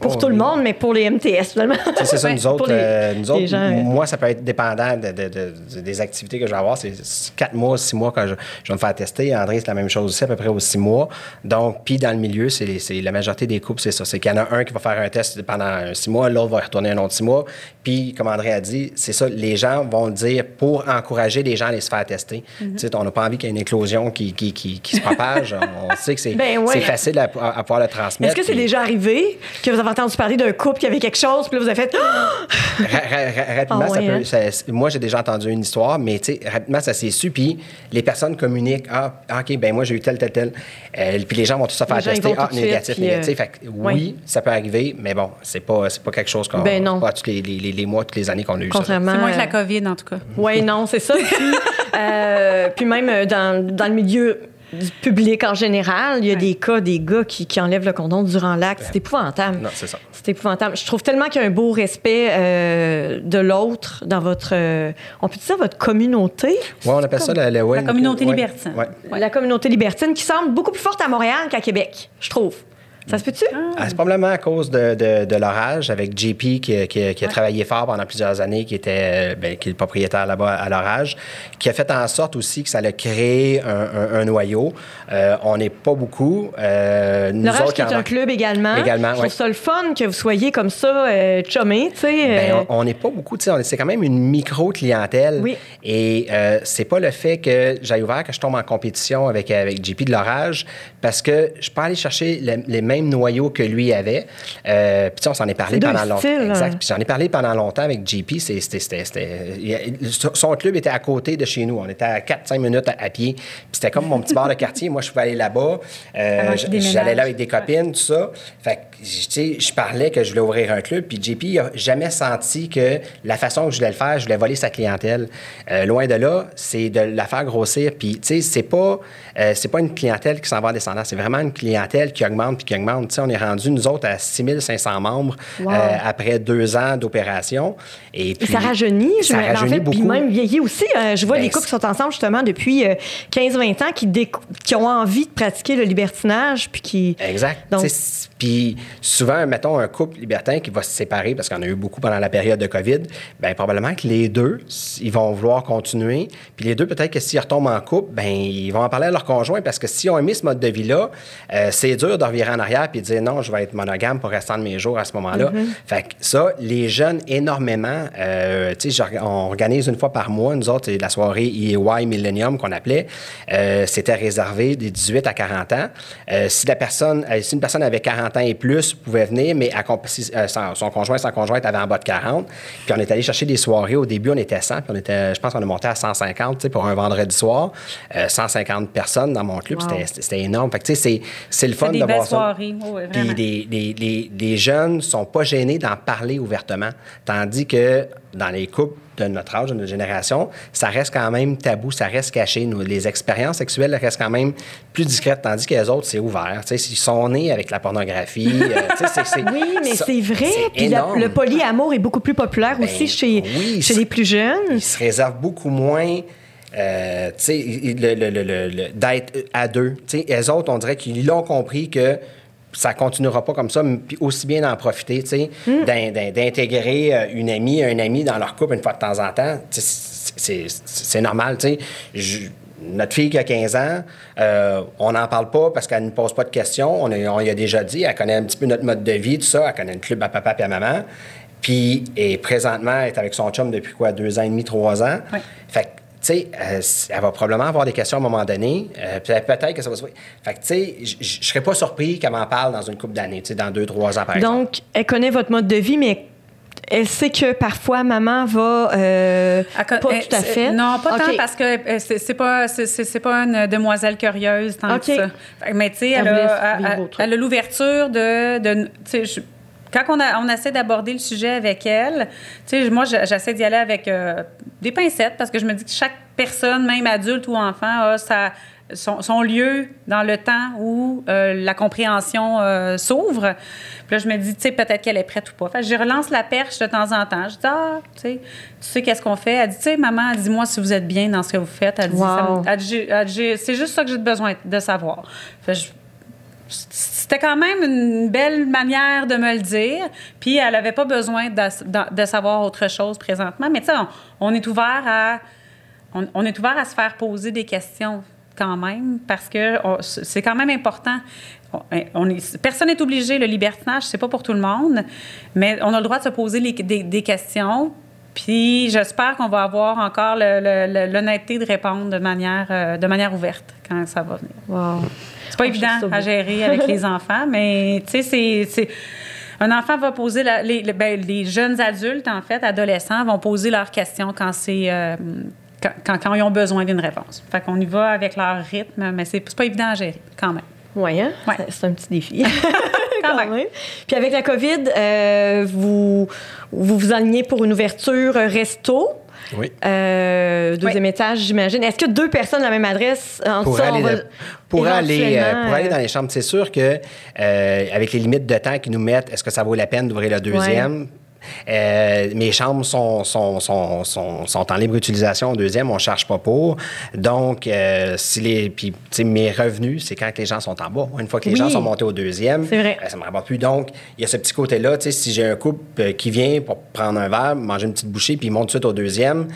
pour oh, tout le monde, mais pour les MTS, finalement. C'est ça, (laughs) nous autres, euh, nous autres moi, ça peut être dépendant de, de, des activités que je vais avoir. C'est quatre mois, six mois quand je, je, vais me faire tester. André, c'est la même chose aussi, à peu près aux six mois. Donc, puis dans le milieu, c'est la majorité des couples, c'est ça. C'est qu'il y en a un qui va faire un test pendant six mois, l'autre va retourner un autre six mois. Puis, comme André a dit, c'est ça, les gens vont le dire pour encourager les gens à aller se faire tester. Mhm. Tu sais, on n'a pas envie qu'il y ait une éclosion qui, qui, qui, qui se propage. (laughs) on sait que c'est Ben ouais. facile à, à pouvoir le transmettre. Est-ce que c'est puis déjà arrivé que vous avez entendu parler d'un couple qui avait quelque chose, puis là, vous avez fait. (gasps) ra- ra- ra- rapidement, Ah ça peut- hein? ça- moi, j'ai déjà entendu une histoire, mais tu sais, rapidement, ça s'est su, puis les personnes communiquent. Ah, OK, ben moi, j'ai eu tel, tel, tel. Euh, puis les gens vont tous se faire Les tester. Ah, tout suite, négatif, euh, négatif. Fait que oui, ouais. ça peut arriver, mais bon, c'est pas, c'est pas quelque chose qu'on. Ben non. Pas tous les, les- les- les mois, toutes les années qu'on a eu ça. Contrairement. C'est moins que la euh, COVID, en tout cas. Oui, non, c'est ça. Puis, euh, puis même euh, dans, dans le milieu du public en général, il y a Ouais. des cas, des gars qui, qui enlèvent le condom durant l'acte. C'est épouvantable. Non, c'est ça. C'est épouvantable. Je trouve tellement qu'il y a un beau respect euh, de l'autre dans votre. euh, on peut dire votre communauté? Ouais, on appelle ça la, la, ouais, La communauté ouais, libertine. ouais. La communauté libertine qui semble beaucoup plus forte à Montréal qu'à Québec, je trouve. Ça se peut-tu? Ah, c'est probablement à cause de, de, de l'orage avec JP qui, qui- qui a travaillé fort pendant plusieurs années, qui était euh, ben, qui est le propriétaire là-bas à l'orage, qui a fait en sorte aussi que ça a créé un, un- un noyau. Euh, on n'est pas beaucoup. Euh, nous L'Orage autres, qui est un club également. Également, Je trouve ouais. ça le fun que vous soyez comme ça, euh, chummés, tu sais. Ben, euh, on- on n'est pas beaucoup, tu sais, c'est quand même une micro-clientèle. Oui. Et c'est pas le fait que j'ai ouvert que je tombe en compétition avec, avec JP de l'orage, parce que je peux aller chercher le- les mêmes noyaux que lui avait. Euh, Puis on s'en est parlé pendant longtemps. styles, Exact. hein. Puis j'en ai parlé pendant longtemps avec JP. C'était- son club était à côté de chez nous. On était à 4-5 minutes à, à pied. Puis c'était comme mon petit bar de quartier. Moi, je pouvais aller là-bas. Euh. J'allais là avec des copines, tout ça. Fait que, tu sais, je parlais que je voulais ouvrir un club, puis JP il a jamais senti que la façon que je voulais le faire, je voulais voler sa clientèle. Euh, loin de là, c'est de la faire grossir. Puis, tu sais, c'est pas, euh, c'est pas une clientèle qui s'en va en descendant, c'est vraiment une clientèle qui augmente puis qui augmente. On est rendu, nous autres, à 6500 membres Wow. euh, après deux ans d'opération. Et, ça rajeunit, je ça me- en rajeunit fait, puis beaucoup. même vieillit aussi. Euh, je vois Ben, des couples qui sont ensemble justement depuis euh, 15-20 ans qui, décou- qui ont envie de pratiquer le libertinage, puis qui... Exact. Donc- Puis souvent, mettons un couple libertin qui va se séparer, parce qu'on a eu beaucoup pendant la période de COVID, bien probablement que les deux, ils vont vouloir continuer. Puis les deux, peut-être que s'ils retombent en couple, ben ils vont en parler à leur conjoint, parce que s'ils ont aimé ce mode de vie-là, euh, c'est dur de revirer en arrière puis dire non, je vais être monogame pour restant de mes jours à ce moment-là. Fait que ça, les jeunes, énormément, euh, tu sais, on organise une fois par mois, nous autres, la soirée EY Millennium qu'on appelait. Euh, C'était réservé des 18 à 40 ans. Euh, si la personne, si une personne avait 40 ans et plus, pouvait venir, mais accom- si, son, conjoint, sa conjointe avait en bas de 40. Puis on est allé chercher des soirées. Au début, on était 100, puis on était, je pense qu'on a monté à 150, tu sais, pour un vendredi soir. Euh, 150 personnes dans mon club, Wow. c'était- énorme. Fait que, tu sais, c'est- c'est le fun des de voir ça. Soirées. Oui, oui, Puis vraiment. les, les, les, les jeunes sont pas gênés d'en parler ouvertement. Tandis que dans les couples de notre âge, de notre génération, ça reste quand même tabou, ça reste caché. Nous, les expériences sexuelles restent quand même plus discrètes, tandis que les autres, c'est ouvert. Tu sais, ils sont nés avec la pornographie. euh, c'est- c'est- (laughs) Oui, mais c'est vrai. Puis la- le polyamour est beaucoup plus populaire Ben, aussi chez, oui, chez les plus jeunes. ils se réservent beaucoup moins. euh, le- le- le- d'être à deux. Tu sais, eux autres, on dirait qu'ils l'ont compris que ça continuera pas comme ça, mais puis aussi bien d'en profiter, tu sais, Hmm. d'in- d'in- d'intégrer euh, une amie, un ami dans leur couple une fois de temps en temps. C'est normal, tu sais. Notre fille qui a 15 ans, euh, on n'en parle pas parce qu'elle ne pose pas de questions. On, a- on y a déjà dit, elle connaît un petit peu notre mode de vie, tout ça. Elle connaît le club à papa et à maman. Puis, et présentement, elle est avec son chum depuis quoi, deux ans et demi, trois ans. Oui. Fait que, sais, euh, elle va probablement avoir des questions à un moment donné. Euh, peut-être que ça va se. Fait que, tu sais, je serais pas surpris qu'elle m'en parle dans une couple d'années, tu sais, dans deux, trois ans, par exemple. Donc, elle connaît votre mode de vie, mais elle sait que parfois maman va euh, À pas tout à fait. Non, pas tant parce que c'est pas c'est- c'est c'est pas une demoiselle curieuse tant OK. que ça. Mais tu sais, Elle elle, a- l'ouverture de, de tu sais, je- quand on, a, on essaie d'aborder le sujet avec elle, tu sais, moi, je- j'essaie d'y aller avec euh, des pincettes parce que je me dis que chaque personne, même adulte ou enfant, a sa, son, son lieu dans le temps où euh, la compréhension euh, s'ouvre. Puis là, je me dis, tu sais, peut-être qu'elle est prête ou pas. Fait que je relance la perche de temps en temps. Je dis, ah, tu sais, tu sais qu'est-ce qu'on fait? Elle dit, tu sais, maman, dis-moi si vous êtes bien dans ce que vous faites. Elle dit, Wow. dit, c'est juste ça que j'ai besoin de savoir. Fait que je- c'était quand même une belle manière de me le dire. Puis elle n'avait pas besoin de, savoir autre chose présentement. Mais tu sais, on, est ouvert à on, est ouvert à se faire poser des questions quand même parce que c'est quand même important. Personne n'est obligé. Le libertinage, c'est pas pour tout le monde, mais on a le droit de se poser des, questions Puis j'espère qu'on va avoir encore l'honnêteté de répondre de manière, euh, de manière ouverte quand ça va venir. C'est pas évident à gérer avec les (laughs) enfants, mais tu sais, c'est. Un enfant va poser, les, ben, les, jeunes adultes, en fait, adolescents, vont poser leurs questions quand c'est. Euh, quand, quand, ils ont besoin d'une réponse. Fait qu'on y va avec leur rythme, mais c'est pas évident à gérer, quand même. Oui, hein? ouais. c'est un petit défi. (laughs) quand, même. Puis avec la COVID, euh, vous, vous vous alignez pour une ouverture resto? Oui. Euh, deuxième étage, j'imagine. Est-ce que deux personnes à la même adresse, en pour, ça, aller, on va pour, aller, euh, pour aller euh, dans les chambres, c'est sûr que euh, avec les limites de temps qu'ils nous mettent, est-ce que ça vaut la peine d'ouvrir le deuxième? Euh, mes chambres sont, sont, sont, sont, en libre utilisation au deuxième, on ne charge pas pour. Donc, euh, si les, puis, mes revenus, c'est quand les gens sont en bas. Une fois que les Oui. gens sont montés au deuxième, vrai. euh, ça ne me rapporte plus. Donc, il y a ce petit côté-là. Si j'ai un couple euh, qui vient pour prendre un verre, manger une petite bouchée, puis il monte tout de suite au deuxième,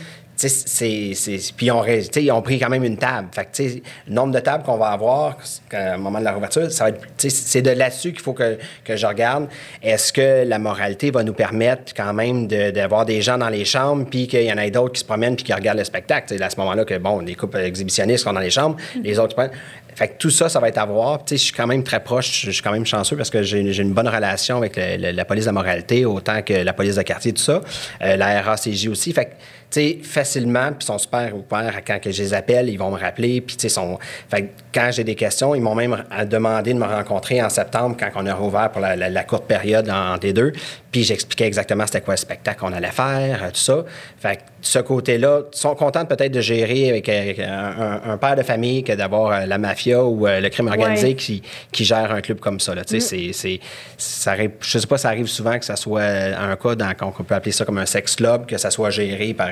c'est, puis ils ont, ils pris quand même une table. Fait que, le nombre de tables qu'on va avoir au moment de la réouverture, ça va être, c'est de là-dessus qu'il faut que, que je regarde. Est-ce que la moralité va nous permettre quand même de- d'avoir des gens dans les chambres, puis qu'il y en ait d'autres qui se promènent puis qui regardent le spectacle? C'est à ce moment-là que, bon, les couples exhibitionnistes sont dans les chambres, les autres promènent. Fait que tout ça, ça va être à voir. Je suis quand même très proche, je suis quand même chanceux parce que j'ai une bonne relation avec le- le- la police de la moralité, autant que la police de quartier, tout ça. Euh, la RACJ aussi. Fait que, tu sais, facilement, puis sont super ouverts quand que je les appelle, ils vont me rappeler. Puis, tu sais, sont... fait quand j'ai des questions, ils m'ont même à- demandé de me rencontrer en septembre quand on a rouvert pour la, la- la courte période en- entre les deux. Puis, j'expliquais exactement c'était quoi le spectacle qu'on allait faire, euh, tout ça. Fait que ce côté-là, ils sont contents peut-être de gérer avec, avec un, un- père de famille que d'avoir euh, la mafia ou euh, le crime organisé Ouais. qui, qui gère un club comme ça. Là. Sais, c'est- c'est- ça arrive, je sais pas, ça arrive souvent que ça soit un cas dans, qu'on peut appeler ça comme un sex club, que ça soit géré par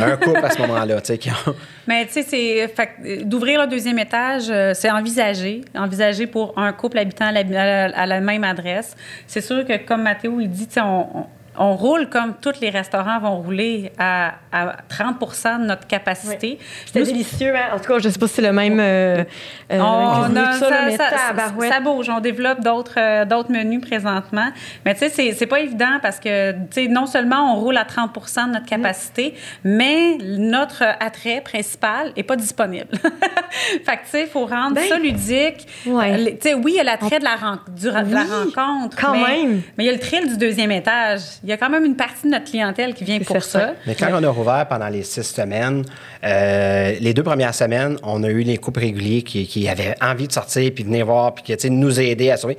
un couple à ce moment-là. tu ont- Mais tu sais, c'est euh, d'ouvrir le deuxième étage, euh, c'est envisagé, envisagé pour un couple habitant à la, même adresse. C'est sûr que comme Mathéo il dit, on, on- roule comme tous les restaurants vont rouler à, à 30% de notre capacité. C'était Nous, délicieux, hein? En tout cas, je ne sais pas si c'est le même. Euh, euh, on a- ça, ça, bouge. On développe d'autres euh, d'autres menus présentement. Mais tu sais, c'est- c'est pas évident parce que, tu sais, non seulement on roule à 30% de notre capacité, mais notre attrait principal est pas disponible. (laughs) fait que, tu sais, il faut rendre Ben, ça ludique. ouais. Tu sais, oui, il y a l'attrait de, la, ren- du- de la Oui, rencontre. quand mais, même. Mais il y a le thrill du deuxième étage. Il y a quand même une partie de notre clientèle qui vient pour certain. ça. Mais quand on a rouvert pendant les six semaines, euh, les deux premières semaines, on a eu les couples réguliers qui, qui avaient envie de sortir puis de venir voir puis qui, tu sais, nous aider à sauver.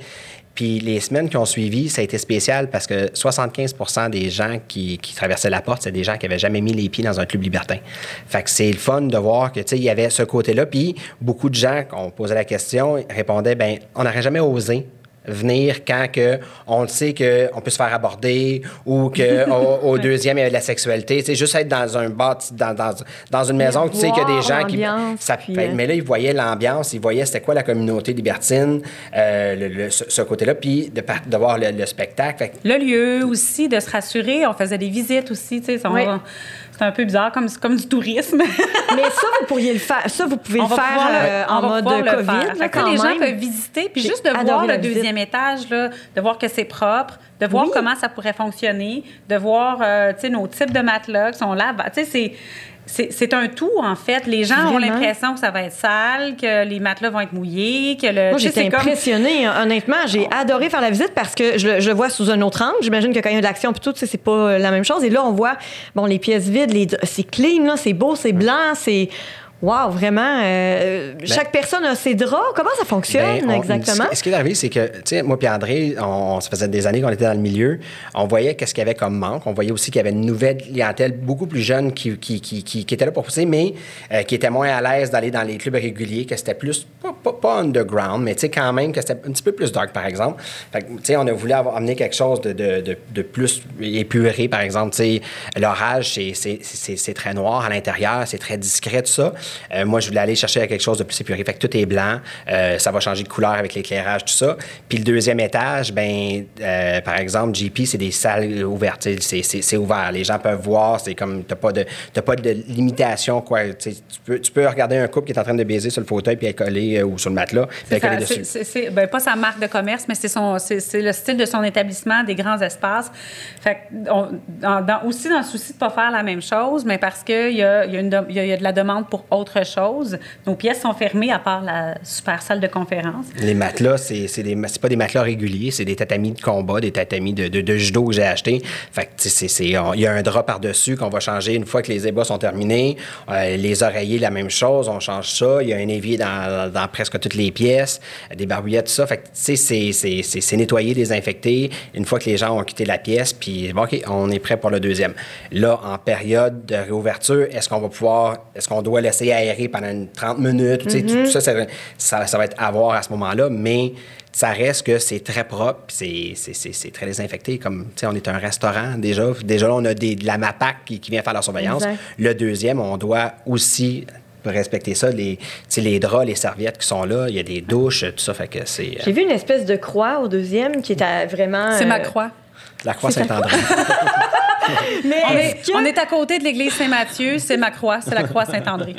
Puis les semaines qui ont suivi, ça a été spécial parce que 75% des gens qui, qui traversaient la porte, c'est des gens qui avaient jamais mis les pieds dans un club libertin. Fait que c'est le fun de voir que, tu sais, il y avait ce côté-là. Puis beaucoup de gens, quand on posait la question, répondaient, ben on n'aurait jamais osé venir quand que on le sait qu'on peut se faire aborder ou que (laughs) au, deuxième il y avait de la sexualité. Sais, juste être dans un bar, dans, dans, dans une maison, tu sais qu'il y a des gens qui... Ça, puis, euh, mais là, ils voyaient l'ambiance, ils voyaient c'était quoi la communauté libertine, euh, le- le- ce, ce côté-là, puis de, voir le, le spectacle. Fait Le lieu aussi, de se rassurer. On faisait des visites aussi. tu sais, Oui. C'est un peu bizarre, comme, comme du tourisme. (laughs) Mais ça, vous pourriez le faire. Ça, vous pouvez On le faire le- euh, en mode le COVID. faire. là, quand les gens même. peuvent visiter, puis juste de voir le visite. deuxième étage, là, de voir que c'est propre, de voir Oui. comment ça pourrait fonctionner, de voir euh, nos types de matelas qui sont là. Tu sais, c'est- c'est c'est un tout, en fait. Les gens ont l'impression que ça va être sale, que les matelas vont être mouillés, que le. Moi, j'étais comme- impressionnée. hein. Honnêtement, j'ai adoré faire la visite parce que je, le- je le vois sous un autre angle. J'imagine que quand il y a de l'action puis tout, tu sais, c'est pas euh, la même chose. Et là, on voit, bon, les pièces vides, les- c'est clean, là, c'est beau, c'est blanc, c'est... Wow, vraiment. euh, chaque personne a ses draps. Comment ça fonctionne Ben, on- exactement? Ce, ce qui est arrivé, c'est que, tu sais, moi et André, on, ça faisait des années qu'on était dans le milieu. On voyait qu'est-ce qu'il y avait comme manque. On voyait aussi qu'il y avait une nouvelle clientèle beaucoup plus jeune qui, qui, qui, qui- qui était là pour pousser, mais euh, qui était moins à l'aise d'aller dans les clubs réguliers, que c'était plus, pas, pas, pas underground, mais tu sais, quand même, que c'était un petit peu plus dark, par exemple. Fait que, tu sais, on a voulu avoir, amener quelque chose de, de, de, de plus épuré, par exemple. Tu sais, l'orage, c'est très noir à l'intérieur, c'est très discret, tout ça. Euh, moi, je voulais aller chercher quelque chose de plus sécurisé. Fait que tout est blanc. Euh, ça va changer de couleur avec l'éclairage, tout ça. Puis le deuxième étage, ben, euh, par exemple, GP, c'est des salles ouvertes. C'est ouvert. Les gens peuvent voir. C'est comme, t'as pas de, pas de limitation, quoi. Tu peux, tu peux regarder un couple qui est en train de baiser sur le fauteuil puis coller ou sur le matelas, puis coller dessus. C'est ben, pas sa marque de commerce, mais c'est son, c'est le style de son établissement, des grands espaces. Fait on, dans, aussi dans le souci de ne pas faire la même chose, mais parce qu'il y a, y, a y a de la demande pour autre chose, nos pièces sont fermées à part la super salle de conférence. Les matelas, c'est n'est pas des matelas réguliers, c'est des tatamis de combat, des tatamis de, judo que j'ai achetés. Fait il y a un drap par-dessus qu'on va changer une fois que les ébats sont terminés. Euh, les oreillers, la même chose, on change ça. Il y a un évier dans, presque toutes les pièces, des barbouillettes, tout ça. Fait c'est nettoyé, désinfecté une fois que les gens ont quitté la pièce, puis OK, on est prêt pour le deuxième. Là, en période de réouverture, est-ce qu'on va pouvoir, est-ce qu'on doit laisser aérer pendant 30 minutes? Tout mm-hmm. ça ça, ça, va être à voir à ce moment-là, mais ça reste que c'est très propre, c'est, c'est, très désinfecté. Comme, tu sais, on est un restaurant déjà. Déjà, là, on a des, de la MAPAC qui, vient faire la surveillance. Le deuxième, on doit aussi respecter ça. Les, les draps, les serviettes qui sont là, il y a des douches, tout ça. Fait que c'est. J'ai vu une espèce de croix au deuxième qui était vraiment. C'est ma euh, croix. La croix Saint-André. (laughs) mais on, est, à côté de l'église Saint-Mathieu, c'est ma croix, c'est la croix Saint-André.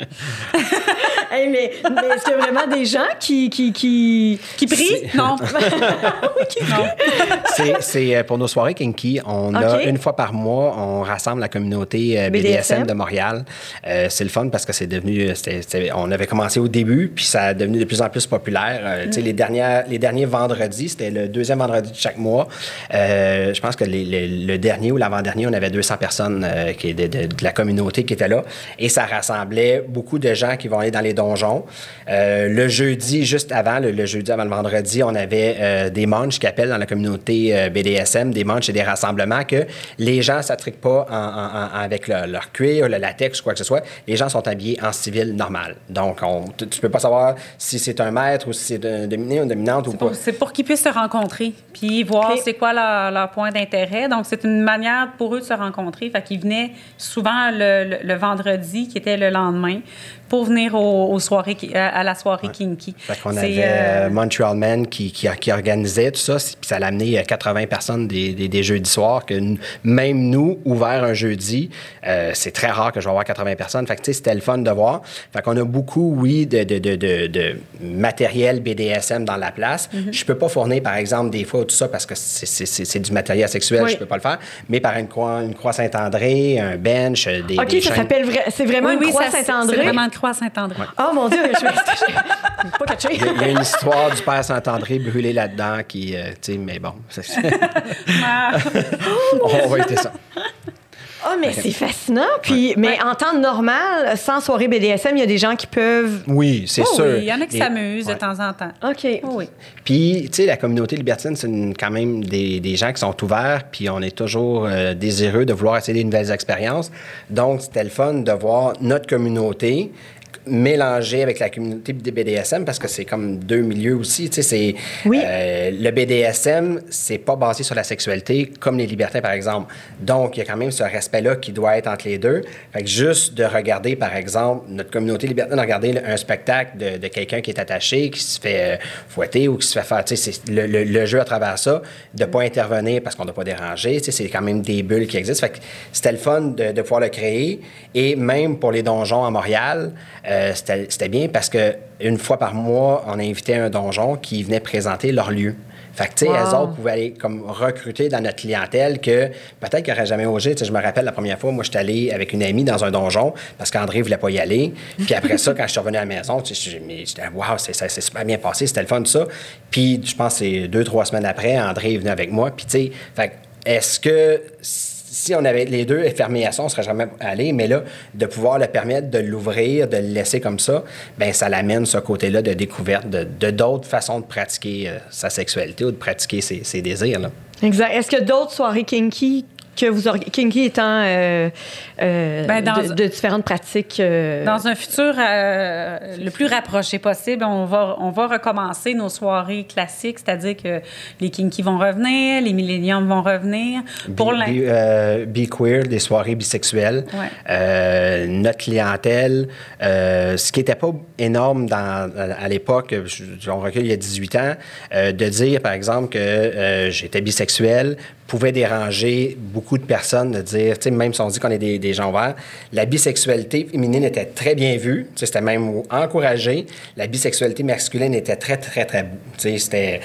(laughs) mais, mais est-ce qu'il y a vraiment des gens qui. Qui, qui... qui prient? Non. (laughs) (laughs) oui, qui prient. C'est euh, pour nos soirées Kinky. On a une fois par mois, on rassemble la communauté euh, BDSM, de Montréal. Euh, c'est le fun parce que c'est devenu. on avait commencé au début, puis ça a devenu de plus en plus populaire. Tu sais, les, dernières, les derniers vendredis, c'était le deuxième vendredi de chaque mois. je pense que le dernier ou l'avant-dernier, on avait 200 personnes qui, de, de, de, la communauté qui étaient là. Et ça rassemblait beaucoup de gens qui vont aller dans les donjon. Euh, le jeudi, juste avant, le, jeudi avant le vendredi, on avait euh, des manches qui appellent dans la communauté euh, BDSM, des manches et des rassemblements que les gens ne s'attriquent pas avec leur cuir, le latex ou quoi que ce soit. Les gens sont habillés en civil normal. Donc, on, tu ne peux pas savoir si c'est un maître ou si c'est un dominé ou une dominante ou pas. C'est pour qu'ils puissent se rencontrer puis voir c'est quoi leur, point d'intérêt. Donc, c'est une manière pour eux de se rencontrer. Fait qu'ils venaient souvent le vendredi, qui était le lendemain, pour venir aux, soirées, à, la soirée Kinky. Fait qu'on avait euh, Montreal Men qui, qui, organisait tout ça, puis ça l'a amené 80 personnes des, des, jeudis soirs, que même nous, ouvert un jeudi, euh, c'est très rare que je vais avoir 80 personnes. Fait que, tu sais, c'était le fun de voir. Fait qu'on a beaucoup, oui, de, de, de, de, matériel BDSM dans la place. Mm-hmm. Je peux pas fournir, par exemple, des fois tout ça parce que c'est du matériel sexuel, je peux pas le faire, mais par une croix, une croix Saint-André, un bench, des OK, ça s'appelle... C'est vraiment une croix Saint-André? Croix Saint-André. Oh mon Dieu, je suis (laughs) pas catché. Il y, a, une histoire du père Saint-André brûlé là-dedans qui, euh, tu sais, mais bon. (laughs) (laughs) On va éviter ça. Oh, mais c'est fascinant. Puis, mais en temps normal, sans soirée BDSM, il y a des gens qui peuvent. Oui, c'est oh, sûr. Oui, il y en a qui s'amusent de temps en temps. OK. Oh, oui. Puis, tu sais, la communauté libertine, c'est quand même des, des, gens qui sont ouverts, puis on est toujours euh, désireux de vouloir essayer de nouvelles expériences. Donc, c'était le fun de voir notre communauté mélangé avec la communauté des BDSM parce que c'est comme deux milieux aussi. Tu sais, c'est, euh, le BDSM, c'est pas basé sur la sexualité comme les libertins, par exemple. Donc, il y a quand même ce respect-là qui doit être entre les deux. Fait que juste de regarder, par exemple, notre communauté libertine, de regarder un spectacle de, quelqu'un qui est attaché, qui se fait euh, fouetter ou qui se fait faire, tu sais, le, le, jeu à travers ça, de pas intervenir parce qu'on ne doit pas déranger, tu sais, c'est quand même des bulles qui existent. Fait que c'était le fun de, de pouvoir le créer. Et même pour les donjons à Montréal, euh, c'était bien parce que une fois par mois, on invitait un donjon qui venait présenter leur lieu. Fait que, tu sais, elles autres pouvaient aller comme recruter dans notre clientèle que peut-être qu'ils n'auraient jamais osé. je me rappelle la première fois, moi, je suis allé avec une amie dans un donjon parce qu'André ne voulait pas y aller. Puis après ça, quand je suis revenu à la maison, j'étais, waouh, c'est super bien passé, c'était le fun, ça. Puis je pense que c'est deux, trois semaines après, André est venu avec moi. Puis, tu sais, fait est-ce que si on avait les deux fermés à ça, on ne serait jamais allé. Mais là, de pouvoir le permettre, de l'ouvrir, de le laisser comme ça, ben ça l'amène ce côté-là de découverte de d'autres façons de pratiquer euh, sa sexualité ou de pratiquer ses, désirs. Exact. Est-ce que d'autres soirées kinky que vous Kinky étant euh, euh, Ben, dans- de, de différentes pratiques. euh, Dans un futur euh, le plus rapproché possible, on va, on va recommencer nos soirées classiques, c'est-à-dire que les kinky vont revenir, les milléniums vont revenir. Pour Be, be- euh, be queer, des soirées bisexuelles. Ouais. Euh, notre clientèle, euh, ce qui n'était pas énorme dans, à l'époque, je- on recule il y a 18 ans, euh, de dire, par exemple, que euh, j'étais bisexuel pouvait déranger beaucoup de personnes de dire, même si on dit qu'on est des, des gens ouverts, la bisexualité féminine était très bien vue, c'était même encouragé. La bisexualité masculine était très, très, très, c'était...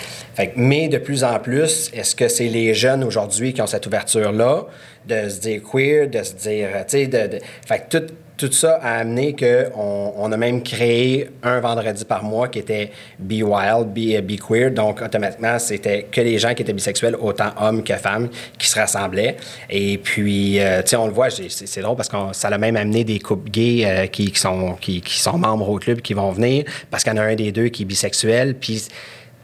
Mais de plus en plus, est-ce que c'est les jeunes aujourd'hui qui ont cette ouverture-là de se dire queer, de se dire, tu sais, de, de- fait que tout, tout ça a amené qu'on on a même créé un vendredi par mois qui était Be Wild, Be, Be Queer. Donc, automatiquement, c'était que les gens qui étaient bisexuels, autant hommes que femmes, qui se rassemblaient. Et puis, euh, tu sais, on le voit, c'est c'est drôle parce que ça a même amené des couples gays euh, qui, qui sont, qui, qui sont membres au club qui vont venir parce qu'il y en a un des deux qui est bisexuel. Puis,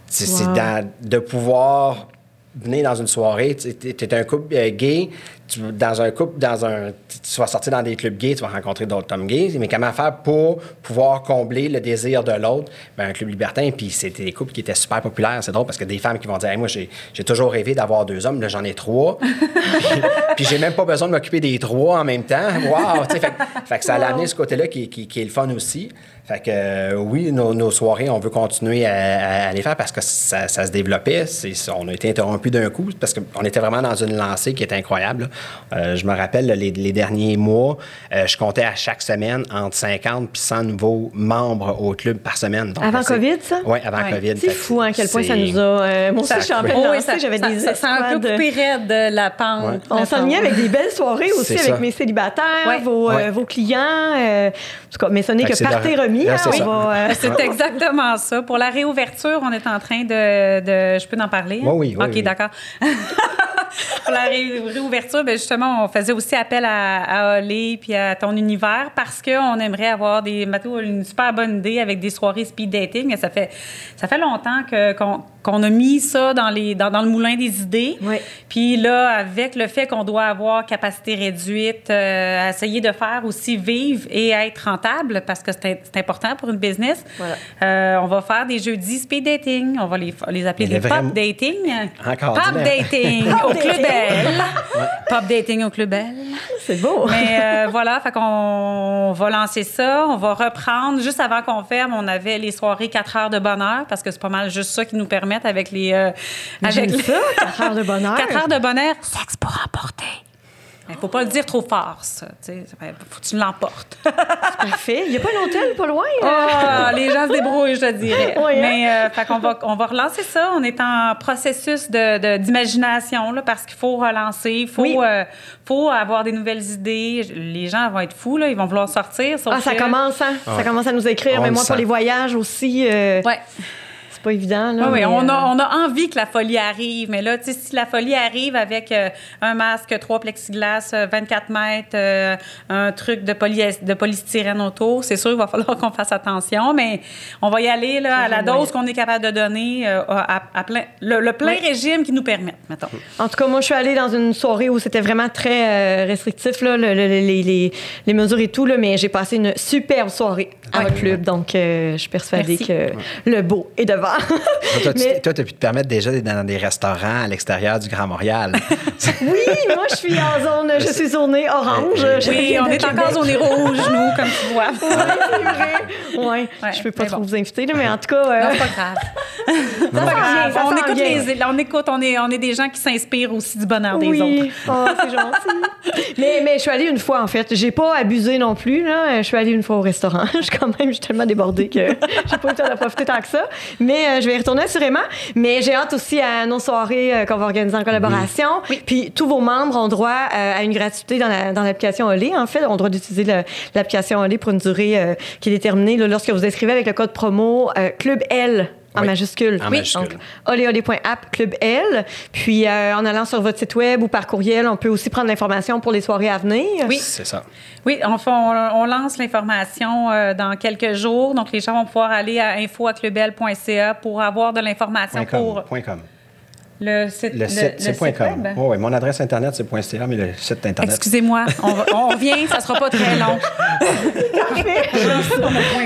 c'est Wow. de pouvoir venir dans une soirée, tu es un couple euh, gay, tu, dans un couple, dans un, tu vas sortir dans des clubs gays, tu vas rencontrer d'autres hommes gays, mais comment faire pour pouvoir combler le désir de l'autre? Ben, un club libertin, puis c'était des couples qui étaient super populaires. C'est drôle parce que des femmes qui vont dire, Hey, moi, j'ai toujours rêvé d'avoir deux hommes, là, j'en ai trois. (laughs) puis puis j'ai même pas besoin de m'occuper des trois en même temps. Sais, Fait, fait que ça a amené ce côté-là qui, qui- qui est le fun aussi. Fait que euh, oui, nos, nos soirées, on veut continuer à, à- à les faire parce que ça, ça se développait. C'est- on a été interrompu d'un coup parce qu'on était vraiment dans une lancée qui était incroyable. Euh, je me rappelle, les, les derniers mois, euh, je comptais à chaque semaine entre 50 puis 100 nouveaux membres au club par semaine. Donc, Avant là, COVID, ça? Oui, avant Ouais. COVID. C'est fou, hein, à quel point ça nous a. euh, moi aussi, Ça- je suis en pleine Oh, oui, lancée, ça- j'avais ça- des ça, ça a un peu escouades. coupé raide de la pente. Ouais. On s'enlignait avec des belles soirées aussi avec ça. mes célibataires, Ouais. vos, euh, clients. euh, en tout cas, mais ce n'est que que Ouais, hein, c'est euh, (laughs) C'est exactement ça. Pour la réouverture, on est en train de. de- je peux en parler? hein? Oui, oui, oui, OK, oui. d'accord. (laughs) Pour la ré- réouverture, ben justement, on faisait aussi appel à, à Olé puis à ton univers parce qu'on aimerait avoir des Mathieu a une super bonne idée avec des soirées speed dating. Mais ça fait ça fait longtemps que qu'on qu'on a mis ça dans les dans, dans le moulin des idées. Oui. Puis là, avec le fait qu'on doit avoir capacité réduite, euh, essayer de faire aussi vivre et être rentable parce que c'est important pour une business. Voilà. Euh, on va faire des jeudis speed dating. On va les, les appeler Mais des les pop dating. Encore, Pop dating au. Club Belle. (laughs) Pop dating au Club Belle. c'est beau. Mais euh, voilà, fait qu'on va lancer ça. On va reprendre. Juste avant qu'on ferme, on avait les soirées 4 heures de bonheur parce que c'est pas mal juste ça qui nous avec les. euh, avec ça, 4 heures de bonheur. (laughs) 4 heures de bonheur, sexe pour emporter. Il faut pas le dire trop fort, ça. tu sais. faut que tu l'emportes. (laughs) Parfait. Il n'y a pas un hôtel pas loin? Ah, les gens se débrouillent, je te dirais. (laughs) Oui, hein? Mais euh, fait qu'on va, on va relancer ça. On est en processus de, de- d'imagination là, parce qu'il faut relancer. Il faut, Oui. euh, faut avoir des nouvelles idées. Les gens vont être fous, là, ils vont vouloir sortir. Ah, ça que- commence, hein? Ça commence à nous écrire. On mais moi, pour les voyages aussi, euh, Ouais. C'est pas évident. Là, Oui, oui, mais, on, a, euh, on a envie que la folie arrive, mais là, si la folie arrive avec euh, un masque, trois plexiglas, euh, 24 mètres, euh, un truc de, poly de polystyrène autour, c'est sûr qu'il va falloir (laughs) qu'on fasse attention, mais on va y aller là, à la dose qu'on est capable de donner, euh, à, à plein, le, le plein Oui. régime qui nous permette, mettons. En tout cas, moi, je suis allée dans une soirée où c'était vraiment très restrictif, là, le- le- les, les- les mesures et tout, là, mais j'ai passé une superbe soirée à votre club. Donc, je suis persuadée Merci. que le beau est devant. Toi, tu (laughs) Mais- toi, tu as pu te permettre déjà d'être dans des restaurants à l'extérieur du Grand Montréal. (laughs) oui, moi, je suis en zone, je suis zonée orange. Oui, on est encore zoné rouge, nous, comme tu vois. (laughs) Oui, c'est vrai. Ouais, Ouais, je peux pas trop bon. vous inviter, là, mais en tout cas. euh, Non, pas grave. ça C'est pas grave. ça on, écoute les, on écoute, on est, on est des gens qui s'inspirent aussi du bonheur des oui. autres. Oh, c'est gentil. mais, mais je suis allée une fois, en fait. J'ai pas abusé non plus. Là. Je suis allée une fois au restaurant. Je suis quand même je suis tellement débordée que j'ai pas eu le temps de profiter tant que ça. Mais euh, je vais y retourner assurément. Mais j'ai hâte aussi à nos soirées euh, qu'on va organiser en collaboration. Puis tous vos membres ont droit euh, à une gratuité dans, la- dans l'application Olé. En fait, ont droit d'utiliser le- l'application Olé pour une durée euh, qui est déterminée là, lorsque vous inscrivez avec le code promo euh, Club L. En Oui. majuscule. En majuscule. Donc, oleolé.app Club L. Puis, euh, en allant sur votre site web ou par courriel, on peut aussi prendre l'information pour les soirées à venir. Oui. C'est ça. Oui, enfin, on, on lance l'information euh, dans quelques jours. Donc, les gens vont pouvoir aller à info.clubel.ca pour avoir de l'information pour com. Le site, Le site, web? Oh, oui, mon adresse Internet, c'est .ca, mais le site Internet. Excusez-moi, on, va- on revient, ça sera pas très long. (laughs)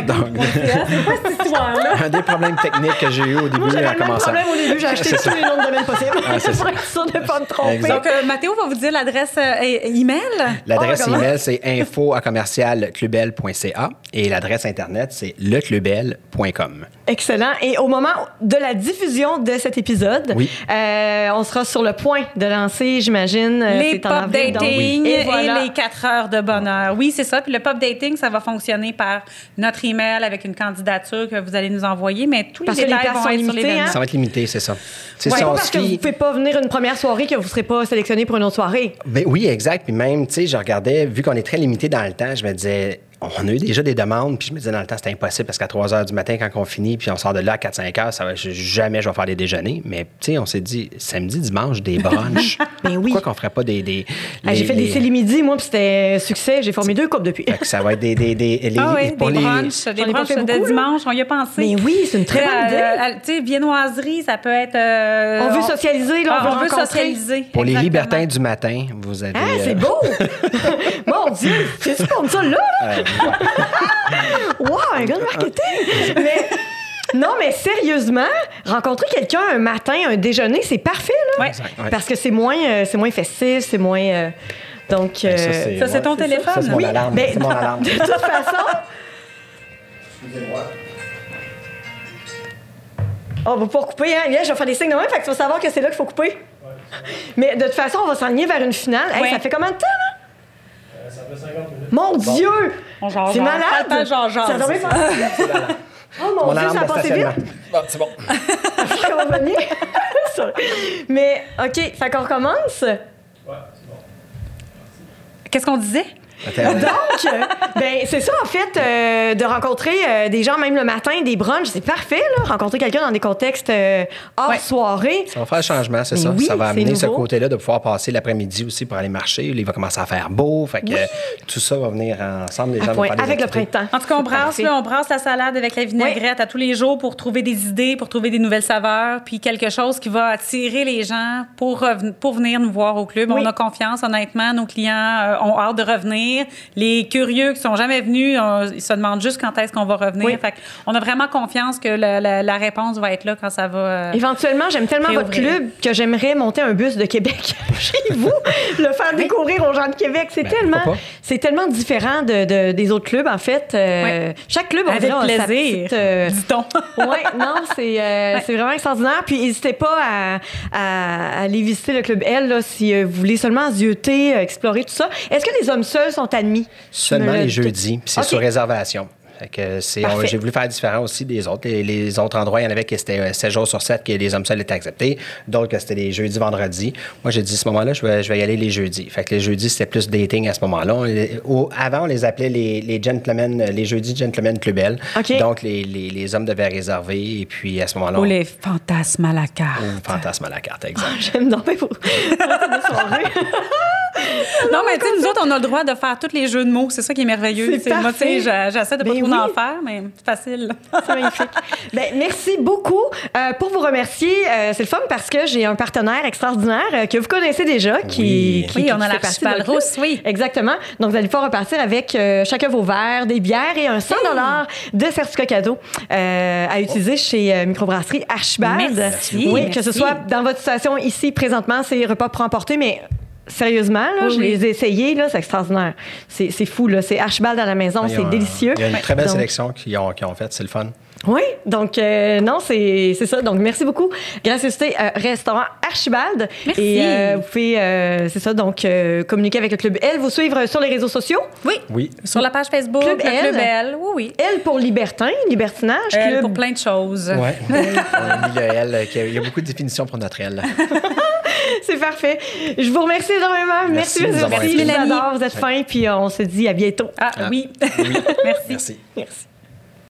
Donc, C'est quoi cette histoire-là? un des problèmes techniques que j'ai eu au début Moi, en même commençant. problème au début. J'ai acheté tous ça. les noms de domaine possibles Ah, c'est (laughs) ça. pour être sûr de ne pas me tromper. Exact. Donc, euh, Mathéo va vous dire l'adresse euh, email? L'adresse Oh, email, c'est info à commercial clubel.ca et l'adresse Internet, c'est leclubel.com. Excellent. Et au moment de la diffusion de cet épisode, Oui. euh, on sera sur le point de lancer, j'imagine, euh, les en pop donc- dating Et et, voilà. les 4 heures de bonheur. Oui, c'est ça. Puis le pop dating, ça va fonctionner par notre email avec une candidature que vous allez nous envoyer, mais tous Parce les détails vont sont être sur hein? Ça va être limité, c'est ça. C'est Ouais, pas parce que vous ne pouvez pas venir une première soirée que vous ne serez pas sélectionné pour une autre soirée. Ben oui, exact. Puis même, tu sais, je regardais, vu qu'on est très limité dans le temps, je me disais, on a eu déjà des demandes, puis je me disais dans le temps, c'était impossible parce qu'à 3 h du matin, quand on finit, puis on sort de là à 4-5 heures, ça va, jamais je vais faire des déjeuners. Mais, tu sais, on s'est dit, samedi, dimanche, des brunchs. (laughs) Ben oui. Pourquoi qu'on ferait pas des. des Ah, les- J'ai fait des les- célis midi, moi, puis c'était succès. J'ai formé deux couples depuis. Fait que ça va être des. des, des (laughs) les- Ah oui, des les- brunchs, des brunchs de beaucoup, dimanche, on y a pensé. Mais oui, c'est une très bonne Euh, idée. euh, tu sais, viennoiserie, ça peut être... euh, On veut socialiser, là, on Ah, veut on veut rencontrer. socialiser. Pour les libertins du matin, vous avez. Ah, euh, c'est beau! (laughs) Mon Dieu! C'est-tu comme ça, là? euh, (laughs) Wow, un gars de marketing! Mais, non, mais sérieusement, rencontrer quelqu'un un matin, un déjeuner, c'est parfait, là. Ouais. Parce que c'est moins, euh, c'est moins festif, c'est moins. euh, donc. Ben, ça, euh, c'est- Ça, c'est ton téléphone? Ça, c'est mon oui, alarme. ben, C'est mon alarme. de toute façon. Oh, on va pas couper, hein? Là, je vais faire des signes de même, fait que tu vas savoir que c'est là qu'il faut couper. Mais de toute façon, on va s'enligner vers une finale. Hey, ça fait combien de temps, là? Ça fait 50 minutes. Mon Dieu! On jase, C'est malade! Attends, jase, jase. Ça devrait passer vite. Oh mon, Mon Dieu, ça a passé vite! Bon, c'est bon. On va venir. Sorry. Mais, OK, fait qu'on recommence? Qu'est-ce qu'on disait? Attends, Donc, euh, ben, c'est ça, en fait, euh, de rencontrer euh, des gens, même le matin, des brunchs, c'est parfait, là. Rencontrer quelqu'un dans des contextes euh, hors Ouais. soirée. Ça va faire le changement, c'est ça. oui, ça va amener ce côté-là de pouvoir passer l'après-midi aussi pour aller marcher. Il va commencer à faire beau. Fait que euh, tout ça va venir ensemble. Les À gens vont point, faire des avec le printemps. En tout cas, on brasse, là, on brasse la salade avec la vinaigrette à tous les jours pour trouver des idées, pour trouver des nouvelles saveurs, puis quelque chose qui va attirer les gens pour, pour venir nous voir au club. Oui. On a confiance, honnêtement. Nos clients euh, ont hâte de revenir. Les curieux qui sont jamais venus, ils se demandent juste quand est-ce qu'on va revenir. Oui. Fait on a vraiment confiance que la, la- la réponse va être là quand ça va. euh, Éventuellement, j'aime tellement votre club que j'aimerais monter un bus de Québec (laughs) chez vous, le faire découvrir aux gens de Québec. C'est Ben, tellement, c'est différent de, de- des autres clubs en fait. Euh, Chaque club, on Avec dirait, a sa plaisir, petite, euh, dit-on. (laughs) oui, non, c'est euh, Ouais. c'est vraiment extraordinaire. Puis n'hésitez pas à, à- à aller visiter le club L là, si euh, vous voulez seulement zioter, explorer tout ça. Est-ce que les hommes seuls sont admis? Seulement Me le- les jeudis, c'est OK. sur réservation. On- j'ai voulu faire différent aussi des autres. Les, les autres endroits, il y en avait qui c'était 7 jours sur 7 que les hommes seuls étaient acceptés. D'autres que c'était les jeudis, vendredis. Moi, j'ai dit à ce moment-là, je vais, je vais y aller les jeudis. Fait que les jeudis, c'était plus dating à ce moment-là. Avant, on les appelait les, les gentlemen, les jeudis gentlemen clubel. OK. Donc, les, les, les hommes devaient réserver. Et puis, à ce moment-là, Ou on- les fantasmes à la carte. on fantasme à la carte, exact. (laughs) J'aime donc bien vous. (laughs) (laughs) (laughs) Non, mais tu sais, nous autres, on a le droit de faire tous les jeux de mots. C'est ça qui est merveilleux. C'est C'est- Moi, tu sais, j'essaie de pas Ben trop oui. en faire, mais c'est facile. C'est magnifique. (laughs) Ben, merci beaucoup. Euh, pour vous remercier, euh, c'est le fun parce que j'ai un partenaire extraordinaire euh, que vous connaissez déjà qui, Oui. qui- Oui, qui on a fait la partie de notre Rousse, oui. Exactement. Donc, vous allez pouvoir repartir avec euh, chacun vos verres, des bières et un 100 de certificat cadeau euh, à utiliser chez euh, Microbrasserie Archibald. Merci. Oui, que ce soit dans votre situation ici présentement, c'est repas pour emporter, mais sérieusement, là, Oui, je oui. les ai essayés, là, c'est extraordinaire. C'est fou, là. C'est Archibald à la maison, c'est délicieux. Il y a une très belle Donc, sélection qu'ils ont, ont faite. C'est le fun. oui, donc euh, non, c'est c'est ça. Donc merci beaucoup. Gracieuseté euh, restaurant Archibald. Merci. Et euh, vous pouvez, euh, c'est ça, donc euh, communiquer avec le club L, vous suivre sur les réseaux sociaux. Oui. Oui. Sur la page Facebook, Club le Club L. L. Oui, oui. L pour libertin, libertinage, Elle club. pour plein de choses. Ouais. on a mis le L. qu'il y a- Il y a beaucoup de définitions pour notre L. (laughs) (laughs) C'est parfait. Je vous remercie énormément. Merci Merci, merci. Je vous adore, vous êtes fin, puis on se dit à bientôt. Ah, Ah. oui. Oui. (laughs) Merci. Merci. Merci.